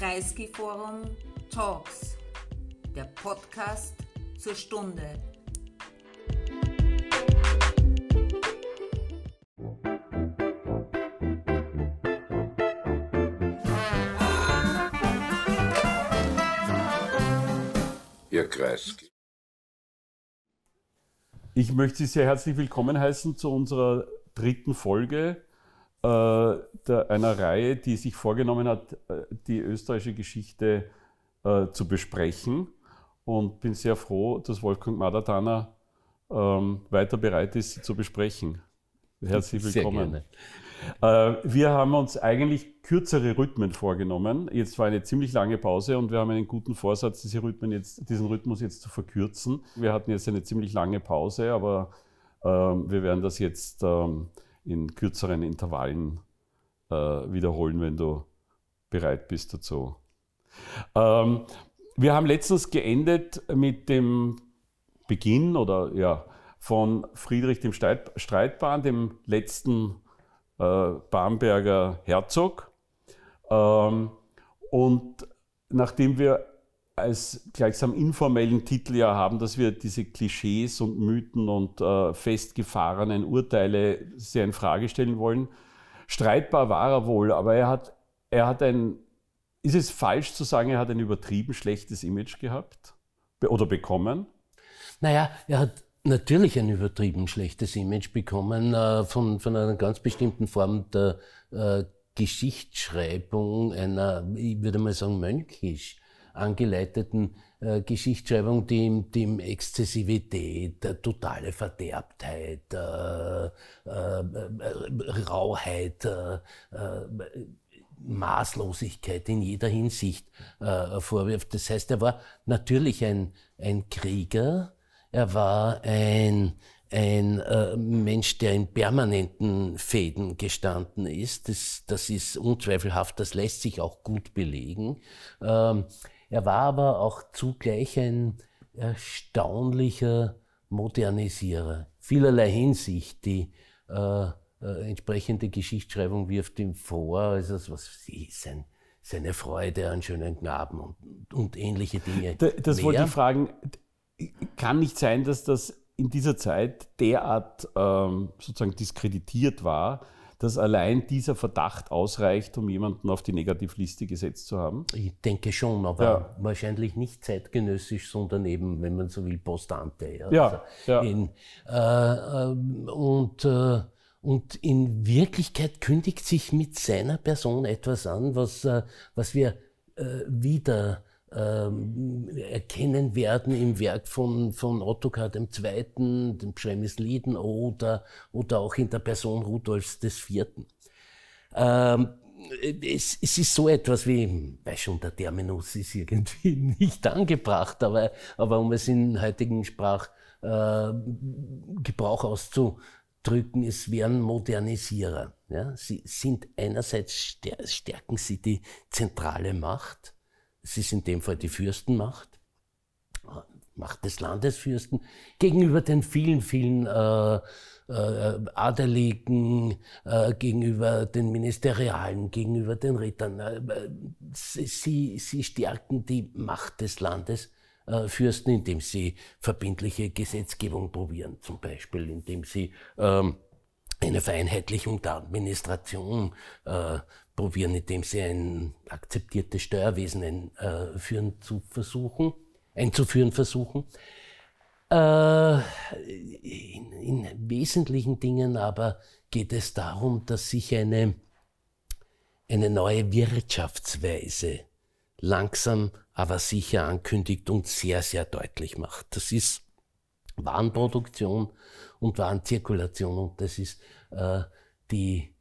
Kreisky Forum Talks, der Podcast zur Stunde. Herr Kreisky. Ich möchte Sie sehr herzlich willkommen heißen zu unserer dritten Folge der, einer Reihe, die sich vorgenommen hat, äh, die österreichische Geschichte äh, zu besprechen. Und bin sehr froh, dass Wolfgang Madatana ähm, weiter bereit ist, sie zu besprechen. Herzlich willkommen. Sehr gerne. Äh, wir haben uns eigentlich kürzere Rhythmen vorgenommen. Jetzt war eine ziemlich lange Pause und wir haben einen guten Vorsatz, diese Rhythmen jetzt, diesen Rhythmus jetzt zu verkürzen. Wir hatten jetzt eine ziemlich lange Pause, aber ähm, wir werden das jetzt ähm, in kürzeren Intervallen äh, wiederholen, wenn du bereit bist dazu. Ähm, wir haben letztens geendet mit dem Beginn oder ja, von Friedrich dem Streitbahn, dem letzten äh, Bamberger Herzog. Ähm, und nachdem wir als gleichsam informellen Titel ja haben, dass wir diese Klischees und Mythen und äh, festgefahrenen Urteile sehr in Frage stellen wollen. Streitbar war er wohl, aber er hat, er hat ein, ist es falsch zu sagen, er hat ein übertrieben schlechtes Image gehabt oder bekommen? Naja, er hat natürlich ein übertrieben schlechtes Image bekommen äh, von, von einer ganz bestimmten Form der äh, Geschichtsschreibung, einer, ich würde mal sagen, mönchisch angeleiteten äh, Geschichtsschreibung, die, die Exzessivität, äh, totale Verderbtheit, äh, äh, Rauheit, äh, äh, Maßlosigkeit in jeder Hinsicht äh, vorwirft. Das heißt, er war natürlich ein, ein Krieger, er war ein, ein äh, Mensch, der in permanenten Fäden gestanden ist. Das, das ist unzweifelhaft, das lässt sich auch gut belegen. Ähm, er war aber auch zugleich ein erstaunlicher Modernisierer. Vielerlei Hinsicht. Die äh, äh, entsprechende Geschichtsschreibung wirft ihm vor, also was sie sein, seine Freude an schönen Knaben und, und ähnliche Dinge. Das mehr. wollte ich fragen. Kann nicht sein, dass das in dieser Zeit derart ähm, sozusagen diskreditiert war, dass allein dieser Verdacht ausreicht, um jemanden auf die Negativliste gesetzt zu haben? Ich denke schon, aber ja. wahrscheinlich nicht zeitgenössisch, sondern eben, wenn man so will, postante. Ja, ja, also. In, äh, äh, und, äh, und in Wirklichkeit kündigt sich mit seiner Person etwas an, was, äh, was wir äh, wieder ähm, erkennen werden im Werk von, von Ottokar II., dem Schremmisliden oder, oder auch in der Person Rudolfs IV. Ähm, es, es ist so etwas wie, weiß schon, der Terminus ist irgendwie nicht angebracht, aber, aber um es in heutigen Sprachgebrauch äh, auszudrücken, es wären Modernisierer. Ja? Sie sind einerseits, stärken sie die zentrale Macht, es ist in dem Fall die Fürstenmacht, Macht des Landesfürsten, gegenüber den vielen, vielen äh, äh, Adeligen, äh, gegenüber den Ministerialen, gegenüber den Rittern. Äh, sie, sie stärken die Macht des Landesfürsten, indem sie verbindliche Gesetzgebung probieren, zum Beispiel, indem sie ähm, eine Vereinheitlichung der Administration äh, probieren, indem sie ein akzeptiertes Steuerwesen einführen äh, zu versuchen, einzuführen versuchen. Äh, in, in wesentlichen Dingen aber geht es darum, dass sich eine, eine neue Wirtschaftsweise langsam aber sicher ankündigt und sehr, sehr deutlich macht. Das ist Warenproduktion und Warenzirkulation und das ist äh, die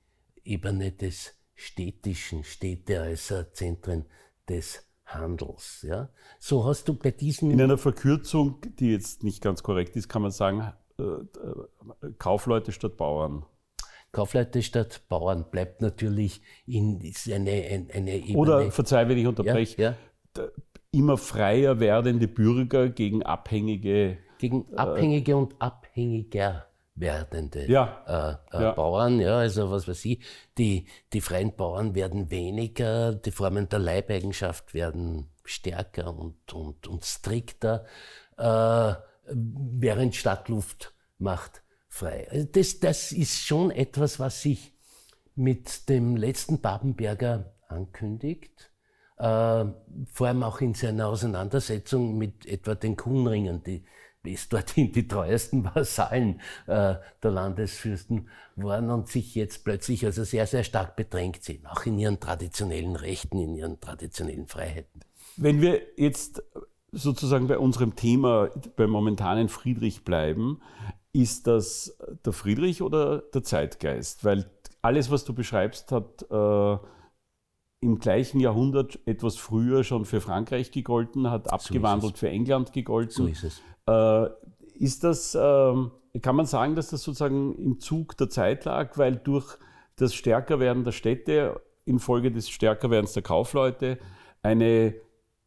Ebene des städtischen Städte als äh, Zentren des Handels. Ja? So hast du bei diesem. In einer Verkürzung, die jetzt nicht ganz korrekt ist, kann man sagen, äh, äh, Kaufleute statt Bauern. Kaufleute statt Bauern bleibt natürlich in eine, eine Ebene. Oder, verzeih, wenn ich unterbreche, ja, ja. immer freier werdende Bürger gegen abhängige. Gegen Abhängige äh, und Abhängiger werdende Ja. äh, äh, Ja. Bauern, ja, also was weiß ich, die, die freien Bauern werden weniger, die Formen der Leibeigenschaft werden stärker und, und, und strikter, äh, während Stadtluft macht frei. Also das, das ist schon etwas, was sich mit dem letzten Babenberger ankündigt, äh, vor allem auch in seiner Auseinandersetzung mit etwa den Kuhnringen, die bis dorthin die treuesten Vasallen äh, der Landesfürsten waren und sich jetzt plötzlich also sehr, sehr stark bedrängt sehen, auch in ihren traditionellen Rechten, in ihren traditionellen Freiheiten. Wenn wir jetzt sozusagen bei unserem Thema, beim momentanen Friedrich bleiben, ist das der Friedrich oder der Zeitgeist? Weil alles, was du beschreibst, hat äh, im gleichen Jahrhundert etwas früher schon für Frankreich gegolten, hat abgewandelt für England gegolten. So ist es. Äh, ist das, ähm, kann man sagen, dass das sozusagen im Zug der Zeit lag, weil durch das Stärkerwerden der Städte infolge des Stärkerwerdens der Kaufleute eine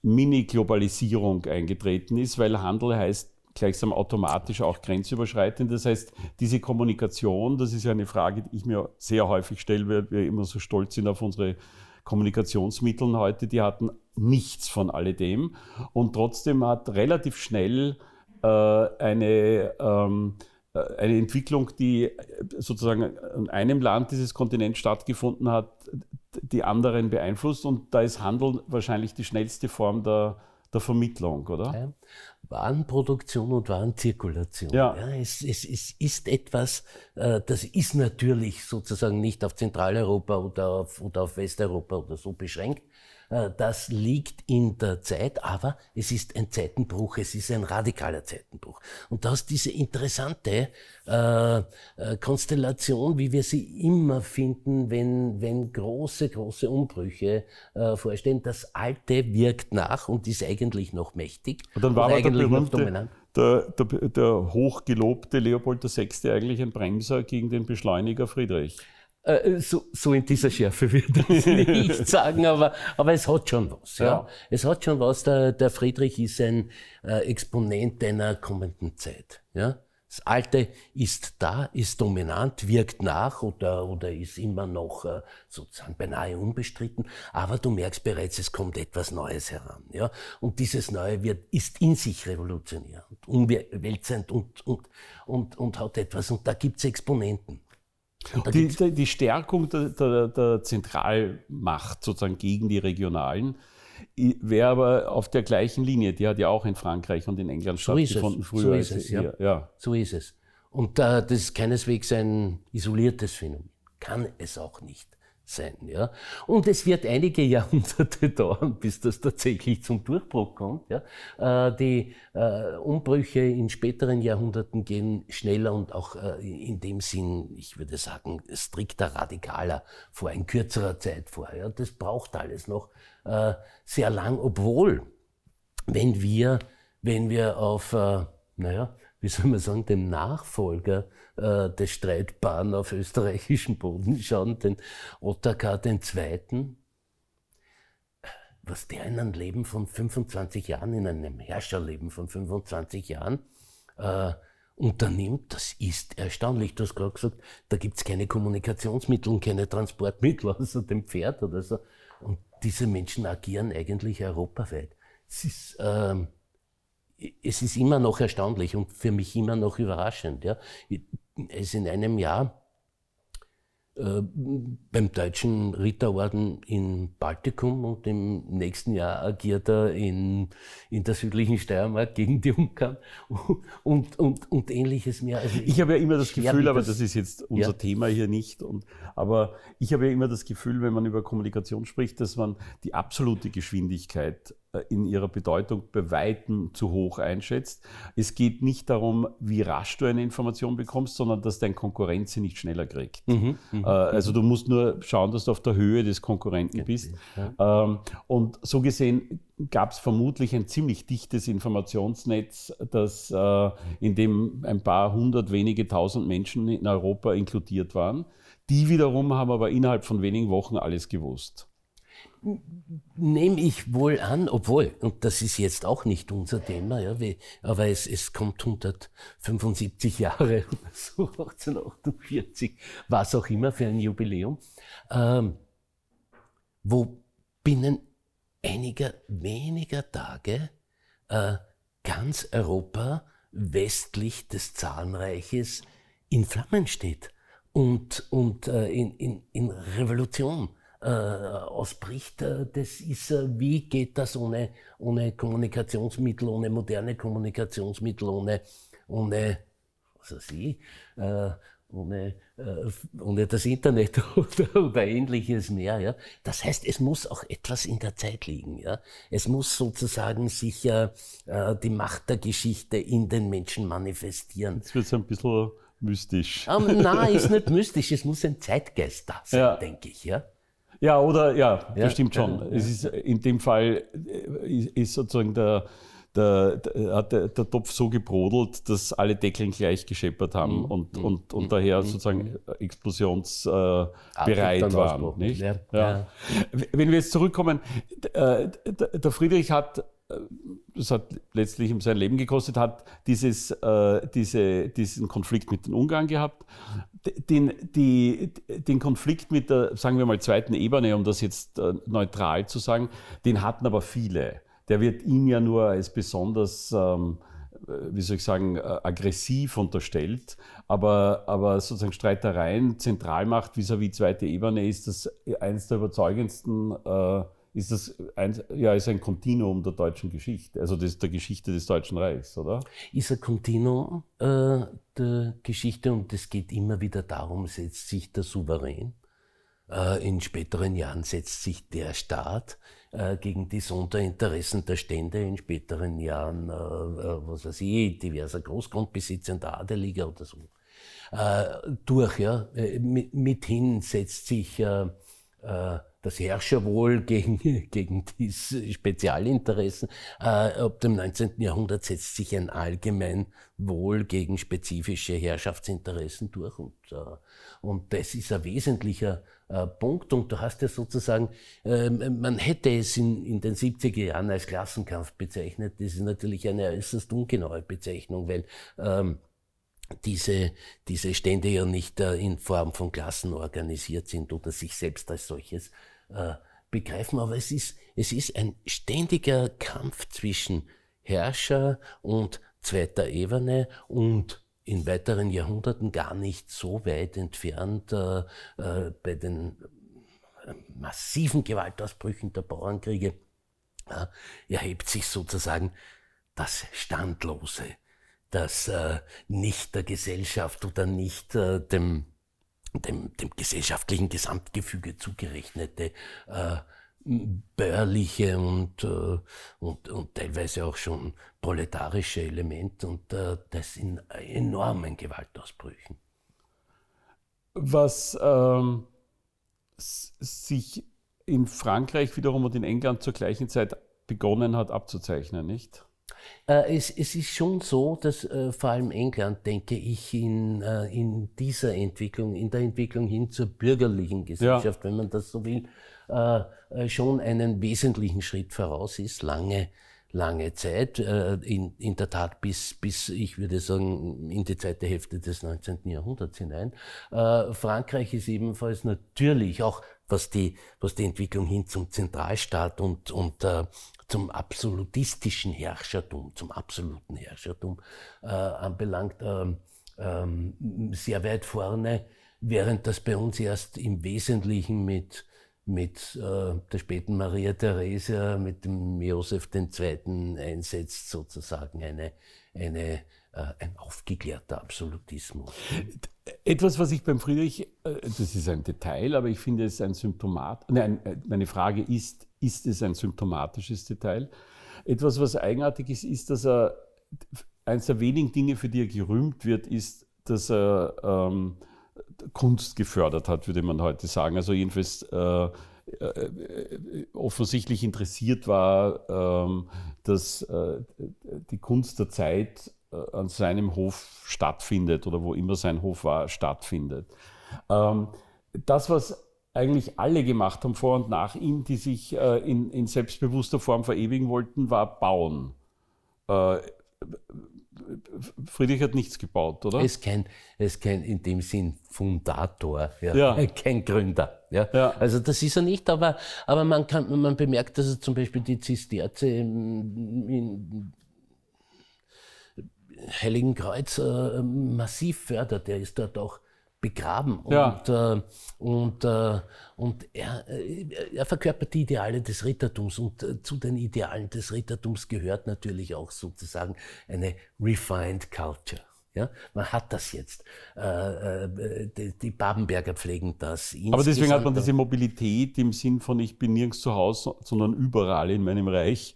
Mini-Globalisierung eingetreten ist, weil Handel heißt gleichsam automatisch auch grenzüberschreitend. Das heißt, diese Kommunikation, das ist ja eine Frage, die ich mir sehr häufig stelle, weil wir immer so stolz sind auf unsere Kommunikationsmittel heute, die hatten nichts von alledem. Und trotzdem hat relativ schnell äh, eine, ähm, äh, eine Entwicklung, die sozusagen in einem Land dieses Kontinents stattgefunden hat, die anderen beeinflusst. Und da ist Handel wahrscheinlich die schnellste Form der, der Vermittlung, oder? Ja. Warenproduktion und Warenzirkulation. Ja. es, es, es ist etwas, äh, das ist natürlich sozusagen nicht auf Zentraleuropa oder auf, oder auf Westeuropa oder so beschränkt. Äh, Das liegt in der Zeit, aber es ist ein Zeitenbruch, es ist ein radikaler Zeitenbruch. Und da ist diese interessante äh, äh, Konstellation, wie wir sie immer finden, wenn, wenn große, große Umbrüche äh, vorstehen. Das Alte wirkt nach und ist eigentlich noch mächtig. Und dann war und aber der eigentlich noch berühmte, dominant. der, der, der hochgelobte Leopold VI. eigentlich ein Bremser gegen den Beschleuniger Friedrich. Äh, So, so in dieser Schärfe würde ich nicht sagen, aber, aber es hat schon was. Ja. Ja. Es hat schon was. Der, der Friedrich ist ein äh, Exponent einer kommenden Zeit. Ja. Das Alte ist da, ist dominant, wirkt nach oder, oder ist immer noch äh, sozusagen beinahe unbestritten. Aber du merkst bereits, es kommt etwas Neues heran. Ja? Und dieses Neue wird, ist in sich revolutionär und umwälzend und, und, und, und hat etwas. Und da gibt's Exponenten. Die, die, Stärkung der, der, der Zentralmacht sozusagen gegen die Regionalen wäre aber auf der gleichen Linie. Die hat ja auch in Frankreich und in England So stattgefunden früher. So ist es, hier. ja. So ist es. Und äh, das ist keineswegs ein isoliertes Phänomen. Kann es auch nicht sein. Ja? Und es wird einige Jahrhunderte dauern, bis das tatsächlich zum Durchbruch kommt. Ja? Äh, die äh, Umbrüche in späteren Jahrhunderten gehen schneller und auch äh, in dem Sinn, ich würde sagen, strikter, radikaler vor, in kürzerer Zeit vor. Ja? Das braucht alles noch sehr lang, obwohl wenn wir, wenn wir auf, naja, wie soll man sagen, dem Nachfolger äh, des Streitbaren auf österreichischem Boden schauen, den Ottokar II., was der in einem Leben von 25 Jahren, in einem Herrscherleben von 25 Jahren äh, unternimmt, das ist erstaunlich. Du hast gerade gesagt, da gibt's keine Kommunikationsmittel und keine Transportmittel außer dem Pferd oder so. Und diese Menschen agieren eigentlich europaweit. Es ist, ähm, es ist immer noch erstaunlich und für mich immer noch überraschend. Ja. Ist in einem Jahr äh, beim deutschen Ritterorden in Baltikum und im nächsten Jahr agiert er in, in der südlichen Steiermark gegen die Ungarn und, und, und ähnliches mehr. Also Ich habe ja immer das Gefühl, aber das- das ist jetzt unser Ja. Thema hier nicht, und, aber ich habe ja immer das Gefühl, wenn man über Kommunikation spricht, dass man die absolute Geschwindigkeit in ihrer Bedeutung bei Weitem zu hoch einschätzt. Es geht nicht darum, wie rasch du eine Information bekommst, sondern dass dein Konkurrent sie nicht schneller kriegt. Mhm, Äh, Also du musst nur schauen, dass du auf der Höhe des Konkurrenten bist. Ähm, Und so gesehen gab es vermutlich ein ziemlich dichtes Informationsnetz, das, äh, in dem ein paar hundert, wenige tausend Menschen in Europa inkludiert waren. Die wiederum haben aber innerhalb von wenigen Wochen alles gewusst. Nehme ich wohl an, obwohl, und das ist jetzt auch nicht unser Thema, ja, wie, aber es, es kommt 175 Jahre oder so, 1848, was auch immer für ein Jubiläum, ähm, wo binnen einiger weniger Tage äh, ganz Europa westlich des Zahnreiches in Flammen steht und, und äh, in, in, in Revolution äh, ausbricht. Äh, das ist, äh, wie geht das ohne, ohne Kommunikationsmittel, ohne moderne Kommunikationsmittel, ohne, ohne was weiß ich, äh, ohne, äh, ohne das Internet oder, oder ähnliches mehr. Ja? Das heißt, es muss auch etwas in der Zeit liegen. Ja? Es muss sozusagen sich äh, die Macht der Geschichte in den Menschen manifestieren. Jetzt wird es ein bisschen mystisch. Ähm, nein, ist nicht mystisch, es muss ein Zeitgeist da sein, ja. denke ich. Ja? Ja, oder ja, ja das stimmt schon. Ja, es ist in dem Fall äh, ist sozusagen der, der, hat der, der, Topf so gebrodelt, dass alle Deckeln gleich gescheppert haben mhm. und, mhm. und, und mhm. daher sozusagen explosionsbereit äh, waren. Nicht? Ja. Ja. Wenn wir jetzt zurückkommen, äh, der Friedrich hat das hat letztlich ihm sein Leben gekostet, hat dieses, äh, diese, diesen Konflikt mit den Ungarn gehabt, den, die, den Konflikt mit der, sagen wir mal, zweiten Ebene, um das jetzt äh, neutral zu sagen, den hatten aber viele. Der wird ihm ja nur als besonders, ähm, wie soll ich sagen, äh, aggressiv unterstellt. Aber, aber sozusagen Streitereien, Zentralmacht vis-à-vis -vis zweite Ebene ist das eines der überzeugendsten äh, ist das ein, ja, ist ein Kontinuum der deutschen Geschichte, also des, der Geschichte des Deutschen Reichs, oder? Ist ein Kontinuum äh, der Geschichte und es geht immer wieder darum, setzt sich der Souverän. Äh, in späteren Jahren setzt sich der Staat äh, gegen die Sonderinteressen der Stände, in späteren Jahren, äh, was weiß ich, diverser Großgrundbesitzer der Adeliger oder so, durch. Ja? mithin setzt sich das Herrscherwohl gegen, gegen die Spezialinteressen. Äh, ab dem 19. Jahrhundert setzt sich ein allgemein Wohl gegen spezifische Herrschaftsinteressen durch. Und, äh, und das ist ein wesentlicher äh, Punkt. Und du hast ja sozusagen, äh, man hätte es in, in den 70er Jahren als Klassenkampf bezeichnet. Das ist natürlich eine äußerst ungenaue Bezeichnung, weil ähm, diese, diese Stände ja nicht äh, in Form von Klassen organisiert sind oder sich selbst als solches äh, begreifen, aber es ist, es ist ein ständiger Kampf zwischen Herrscher und zweiter Ebene und in weiteren Jahrhunderten gar nicht so weit entfernt äh, äh, bei den äh, massiven Gewaltausbrüchen der Bauernkriege erhebt sich sozusagen das Standlose, das äh, nicht der Gesellschaft oder nicht äh, dem dem, dem gesellschaftlichen Gesamtgefüge zugerechnete äh, bäuerliche und, äh, und, und teilweise auch schon proletarische Element und äh, das in enormen Gewaltausbrüchen. Was ähm, sich in Frankreich wiederum und in England zur gleichen Zeit begonnen hat abzuzeichnen, nicht? Äh, es, es, ist schon so, dass äh, vor allem England, denke ich, in, äh, in dieser Entwicklung, in der Entwicklung hin zur bürgerlichen Gesellschaft, ja. wenn man das so will, äh, äh, schon einen wesentlichen Schritt voraus ist, lange lange Zeit, äh, in, in der Tat bis, bis, ich würde sagen, in die zweite Hälfte des 19. Jahrhunderts hinein. Frankreich ist ebenfalls natürlich auch, was die, was die Entwicklung hin zum Zentralstaat und, und zum absolutistischen Herrschertum, zum absoluten Herrschertum äh, anbelangt, ähm, ähm, sehr weit vorne, während das bei uns erst im Wesentlichen mit, mit äh, der späten Maria Theresia, mit dem Josef II. einsetzt, sozusagen eine, eine, äh, ein aufgeklärter Absolutismus. Etwas, was ich beim Friedrich, äh, das ist ein Detail, aber ich finde es ein Symptomat, nein, äh, meine Frage ist, ist es ein symptomatisches Detail. Etwas, was eigenartig ist, ist, dass er, eines der wenigen Dinge, für die er gerühmt wird, ist, dass er ähm, Kunst gefördert hat, würde man heute sagen. Also jedenfalls äh, äh, offensichtlich interessiert war, ähm, dass äh, die Kunst der Zeit äh, an seinem Hof stattfindet oder wo immer sein Hof war, stattfindet. Ähm, das, was eigentlich alle gemacht haben vor und nach ihm, die sich äh, in, in, selbstbewusster Form verewigen wollten, war bauen. Äh, Friedrich hat nichts gebaut, oder? Er ist kein, er ist kein in dem Sinn Fundator, ja. Ja. kein Gründer. Ja. Ja. Also das ist er nicht, aber, aber man, kann, man bemerkt, dass er zum Beispiel die Zisterze in, in Heiligen Kreuz äh, massiv fördert. Er ist dort auch begraben. Ja. Und, äh, und, äh, und er, äh, er verkörpert die Ideale des Rittertums. Und zu den Idealen des Rittertums gehört natürlich auch sozusagen eine refined culture. Ja, man hat das jetzt. Die, Babenberger pflegen das. Aber deswegen hat man diese Mobilität im Sinn von ich bin nirgends zu Hause, sondern überall in meinem Reich.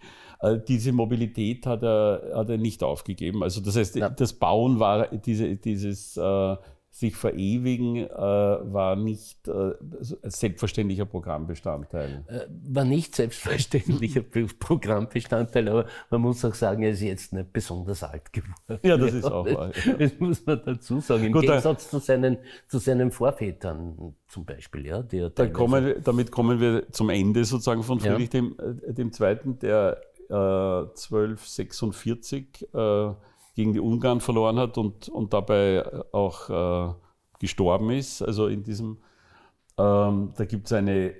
Diese Mobilität hat er, hat er nicht aufgegeben. Also das heißt, Ja. das Bauen war diese, dieses äh, sich verewigen äh, war nicht äh, selbstverständlicher Programmbestandteil. äh, war nicht selbstverständlicher Programmbestandteil, aber man muss auch sagen, er ist jetzt nicht besonders alt geworden. Ja, das ist auch wahr, ja. Das muss man dazu sagen. Im Gut, Gegensatz zu seinen, zu seinen Vorvätern zum Beispiel, ja, die Da teilweise- kommen, damit kommen wir zum Ende sozusagen von Ja. Friedrich dem, äh, dem Zweiten, der äh, 1246 äh, gegen die Ungarn verloren hat und, und dabei auch äh, gestorben ist. Also in diesem, ähm, da gibt es eine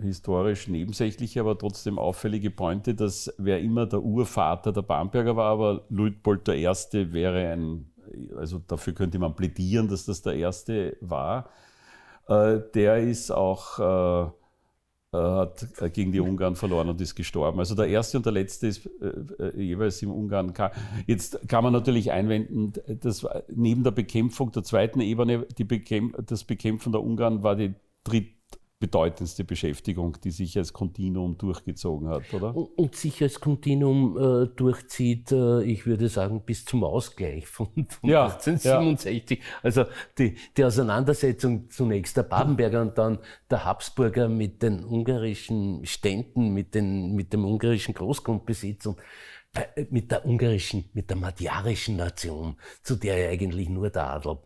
historisch nebensächliche, aber trotzdem auffällige Pointe, dass wer immer der Urvater der Bamberger war, aber Luitpold I. wäre ein, also dafür könnte man plädieren, dass das der erste war. Äh, der ist auch, äh, hat äh, gegen die Ungarn verloren und ist gestorben. Also der erste und der letzte ist äh, äh, jeweils im Ungarn. Jetzt kann man natürlich einwenden, dass neben der Bekämpfung der zweiten Ebene, Bekämp das Bekämpfen der Ungarn war die drittbedeutendste Beschäftigung, die sich als Kontinuum durchgezogen hat, oder? und, und sich als Kontinuum äh, durchzieht, äh, ich würde sagen, bis zum Ausgleich von, von Ja, 1867. Also die, die Auseinandersetzung zunächst der Babenberger und dann der Habsburger mit den ungarischen Ständen, mit, den, mit dem ungarischen Großgrundbesitz und äh, mit der ungarischen, mit der magyarischen Nation, zu der ja eigentlich nur der Adel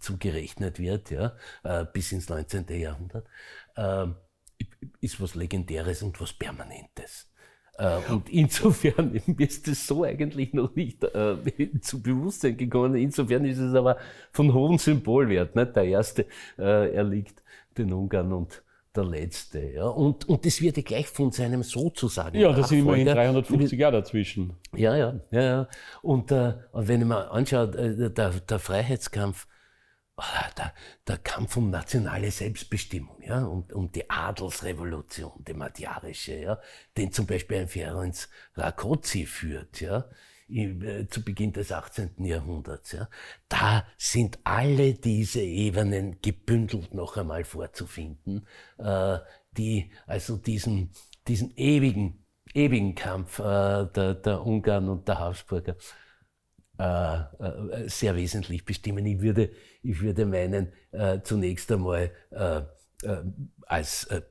zugerechnet wird, ja, äh, bis ins 19. Jahrhundert, äh, ist was Legendäres und was Permanentes. Äh, und insofern ist es so eigentlich noch nicht äh, zu Bewusstsein gekommen. Insofern ist es aber von hohem Symbolwert. Nicht? Der erste äh, erliegt den Ungarn und der letzte. Ja? Und, und das wird ja gleich von seinem sozusagen. Ja, das sind immerhin Nachfolger- 350 Jahre dazwischen. ja, ja, ja, ja. Und, äh, wenn ich mir anschaue, äh, der, der Freiheitskampf, der, der Kampf um nationale Selbstbestimmung, ja, um, um die Adelsrevolution, die magyarische, ja, den zum Beispiel ein Ferenc Rakoczy führt, ja, äh, zu Beginn des 18. Jahrhunderts, ja, da sind alle diese Ebenen gebündelt noch einmal vorzufinden, äh, die also diesen, diesen ewigen ewigen Kampf äh, der, der Ungarn und der Habsburger sehr wesentlich bestimmen. Ich würde, ich würde meinen, äh, zunächst einmal äh, äh, als, äh,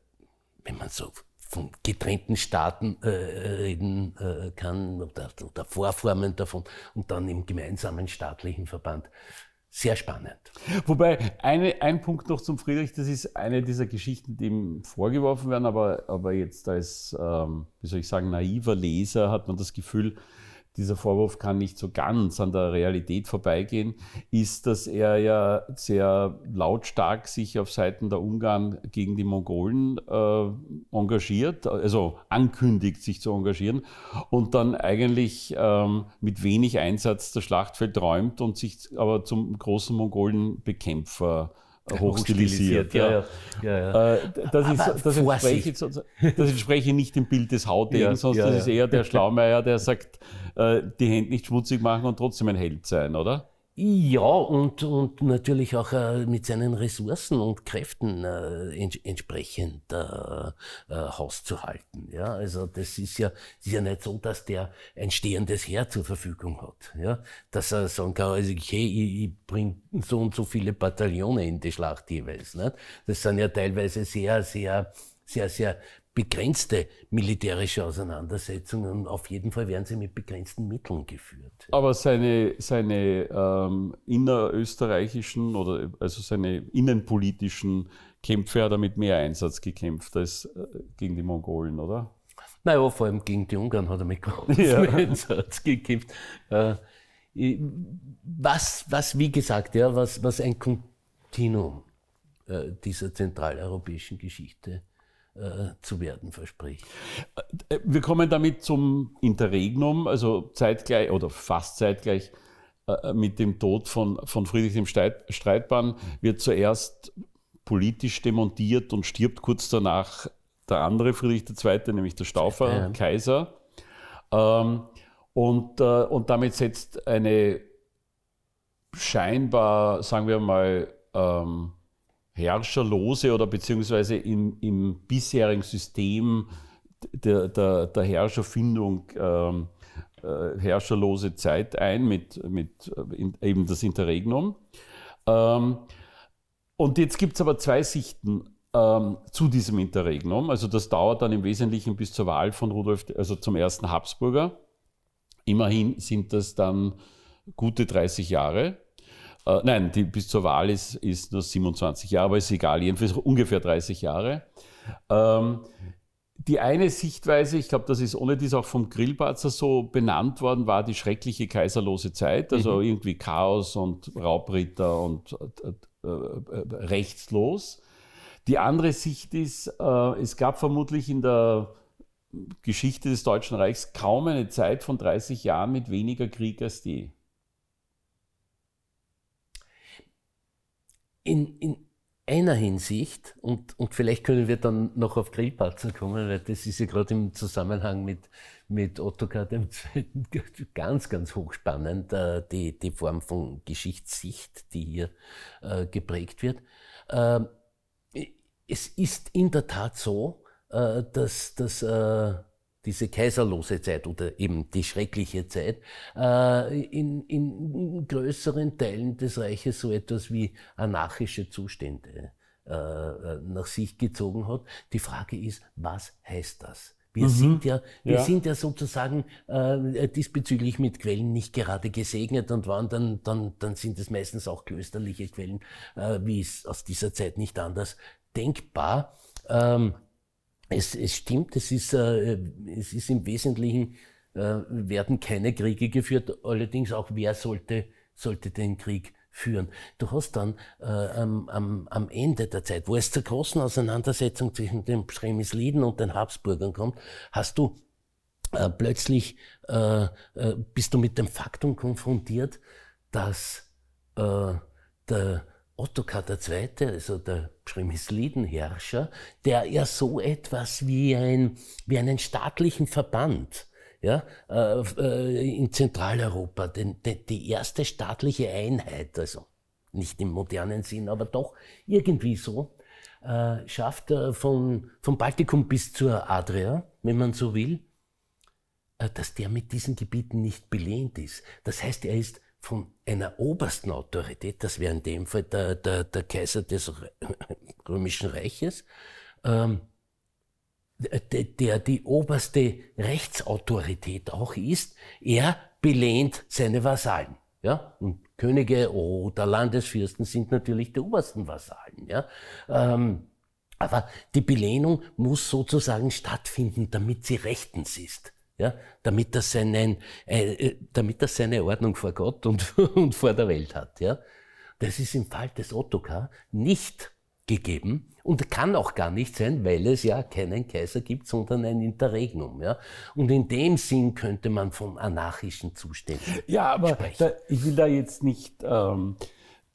wenn man so von getrennten Staaten äh, reden äh, kann oder, oder Vorformen davon und dann im gemeinsamen staatlichen Verband. Sehr spannend. Wobei, eine, ein Punkt noch zum Friedrich, das ist eine dieser Geschichten, die ihm vorgeworfen werden, aber, aber jetzt als, ähm, wie soll ich sagen, naiver Leser hat man das Gefühl, dieser Vorwurf kann nicht so ganz an der Realität vorbeigehen, ist, dass er ja sehr lautstark sich auf Seiten der Ungarn gegen die Mongolen äh, engagiert, also ankündigt, sich zu engagieren und dann eigentlich ähm, mit wenig Einsatz das Schlachtfeld räumt und sich aber zum großen Mongolenbekämpfer äh, hochstilisiert. ja, ja. Äh, Das, ist, das, entspreche, das entspreche nicht dem Bild des Haudegen, sondern das ist eher der Schlaumeier, der sagt, äh, die Hände nicht schmutzig machen und trotzdem ein Held sein, oder? Ja, und, und natürlich auch äh, mit seinen Ressourcen und Kräften äh, ents entsprechend äh, äh, Haus zu halten. Ja, also das ist ja, ist ja nicht so, dass der ein stehendes Heer zur Verfügung hat. Ja, dass er sagen kann, also okay, ich, ich bringe so und so viele Bataillone in die Schlacht jeweils. Nicht? Das sind ja teilweise sehr, sehr, sehr, sehr begrenzte militärische Auseinandersetzungen und auf jeden Fall werden sie mit begrenzten Mitteln geführt. Aber seine, seine ähm, innerösterreichischen oder also seine innenpolitischen Kämpfe hat er mit mehr Einsatz gekämpft als äh, gegen die Mongolen, oder? Naja, vor allem gegen die Ungarn hat er mit großem Ja. Einsatz gekämpft. Äh, was, was, wie gesagt, ja, was, was ein Kontinuum äh, dieser zentraleuropäischen Geschichte äh, zu werden verspricht. Äh, Wir kommen damit zum Interregnum, also zeitgleich oder fast zeitgleich äh, mit dem Tod von, von Friedrich dem Streit, Streitbahn wird zuerst politisch demontiert und stirbt kurz danach der andere Friedrich II., nämlich der Staufer, Ja. Kaiser. Ähm, und, äh, und damit setzt eine scheinbar, sagen wir mal, ähm, herrscherlose oder beziehungsweise im, im bisherigen System der, der, der Herrscherfindung ähm, äh, herrscherlose Zeit ein mit, mit äh, in, eben das Interregnum. Ähm, und jetzt gibt es aber zwei Sichten ähm, zu diesem Interregnum. Also das dauert dann im Wesentlichen bis zur Wahl von Rudolf, also zum ersten Habsburger. Immerhin sind das dann gute 30 Jahre. Äh, nein, die, bis zur Wahl ist, ist nur 27 Jahre, aber ist egal, jedenfalls ungefähr 30 Jahre. Ähm, die eine Sichtweise, ich glaube, das ist ohne dies auch vom Grillparzer so benannt worden, war die schreckliche kaiserlose Zeit, also irgendwie Chaos und Raubritter und äh, äh, rechtslos. Die andere Sicht ist, äh, es gab vermutlich in der Geschichte des Deutschen Reichs kaum eine Zeit von 30 Jahren mit weniger Krieg als die. In, in einer Hinsicht, und, und vielleicht können wir dann noch auf Grillparzer kommen, weil das ist ja gerade im Zusammenhang mit, mit Ottokar dem Zweiten ganz, ganz hochspannend, äh, die, die Form von Geschichtssicht, die hier äh, geprägt wird. Ähm, es ist in der Tat so, äh, dass, dass äh, diese kaiserlose Zeit oder eben die schreckliche Zeit äh, in, in größeren Teilen des Reiches so etwas wie anarchische Zustände äh, nach sich gezogen hat. Die Frage ist, was heißt das? Wir sind ja, wir Ja. sind ja sozusagen äh, diesbezüglich mit Quellen nicht gerade gesegnet und waren dann, dann, dann sind es meistens auch klösterliche Quellen, äh, wie es aus dieser Zeit nicht anders denkbar. Ähm, es, es stimmt, es ist, äh, es ist im Wesentlichen, äh, werden keine Kriege geführt, allerdings auch wer sollte, sollte den Krieg führen. Du hast dann äh, am, am, am Ende der Zeit, wo es zur großen Auseinandersetzung zwischen den Przemysliden und den Habsburgern kommt, hast du äh, plötzlich äh, äh, bist du mit dem Faktum konfrontiert, dass äh, der Ottokar II., also der Przemyslidenherrscher, der ja so etwas wie, ein, wie einen staatlichen Verband ja, äh, äh, in Zentraleuropa, die erste staatliche Einheit, also nicht im modernen Sinn, aber doch irgendwie so, äh, schafft von, vom Baltikum bis zur Adria, wenn man so will, dass der mit diesen Gebieten nicht belehnt ist. Das heißt, er ist von einer obersten Autorität, das wäre in dem Fall der, der, der Kaiser des Rö- Römischen Reiches, ähm, der, der die oberste Rechtsautorität auch ist, er belehnt seine Vasallen. Ja? Und Könige oder Landesfürsten sind natürlich die obersten Vasallen. Ja? Ähm, aber die Belehnung muss sozusagen stattfinden, damit sie rechtens ist. Ja, damit das seinen, äh, äh, damit das seine Ordnung vor Gott und, und vor der Welt hat. Ja, das ist im Fall des Ottokar nicht gegeben und kann auch gar nicht sein, weil es ja keinen Kaiser gibt, sondern ein Interregnum. Ja, und in dem Sinn könnte man von anarchischen Zuständen Ja, aber sprechen. da, ich will da jetzt nicht, ähm,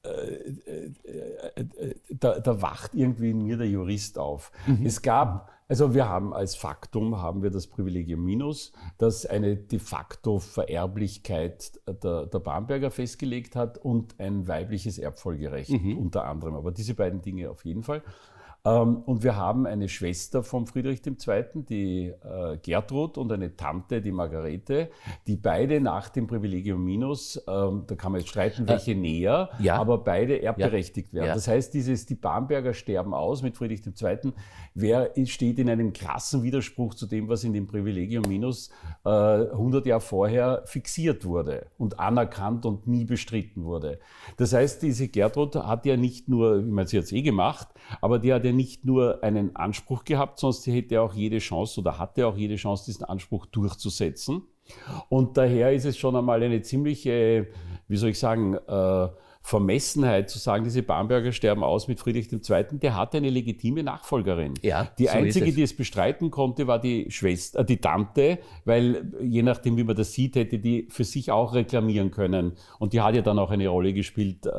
äh, äh, da, da wacht irgendwie in mir der Jurist auf. Es gab, also wir haben als Faktum, haben wir das Privilegium Minus, das eine de facto Vererblichkeit der, der Bamberger festgelegt hat und ein weibliches Erbfolgerecht unter anderem. Aber diese beiden Dinge auf jeden Fall. Ähm, und wir haben eine Schwester von Friedrich II., die äh, Gertrud, und eine Tante, die Margarete, die beide nach dem Privilegium Minus, ähm, da kann man jetzt streiten, welche äh, näher, ja. aber beide erbberechtigt ja. werden. Ja. Das heißt, dieses, die Bamberger sterben aus mit Friedrich II., wer steht in einem krassen Widerspruch zu dem, was in dem Privilegium Minus äh, 100 Jahre vorher fixiert wurde und anerkannt und nie bestritten wurde. Das heißt, diese Gertrud hat ja nicht nur, wie man sie jetzt eh gemacht, aber die hat ja nicht nur einen Anspruch gehabt, sie hätte auch jede Chance oder hatte auch jede Chance, diesen Anspruch durchzusetzen. Und daher ist es schon einmal eine ziemliche, wie soll ich sagen, äh, Vermessenheit zu sagen, diese Bamberger sterben aus mit Friedrich II., der hatte eine legitime Nachfolgerin. Ja, die so einzige, es. die es bestreiten konnte, war die Schwester, äh, die Tante, weil je nachdem, wie man das sieht, hätte die für sich auch reklamieren können. Und die hat ja dann auch eine Rolle gespielt äh,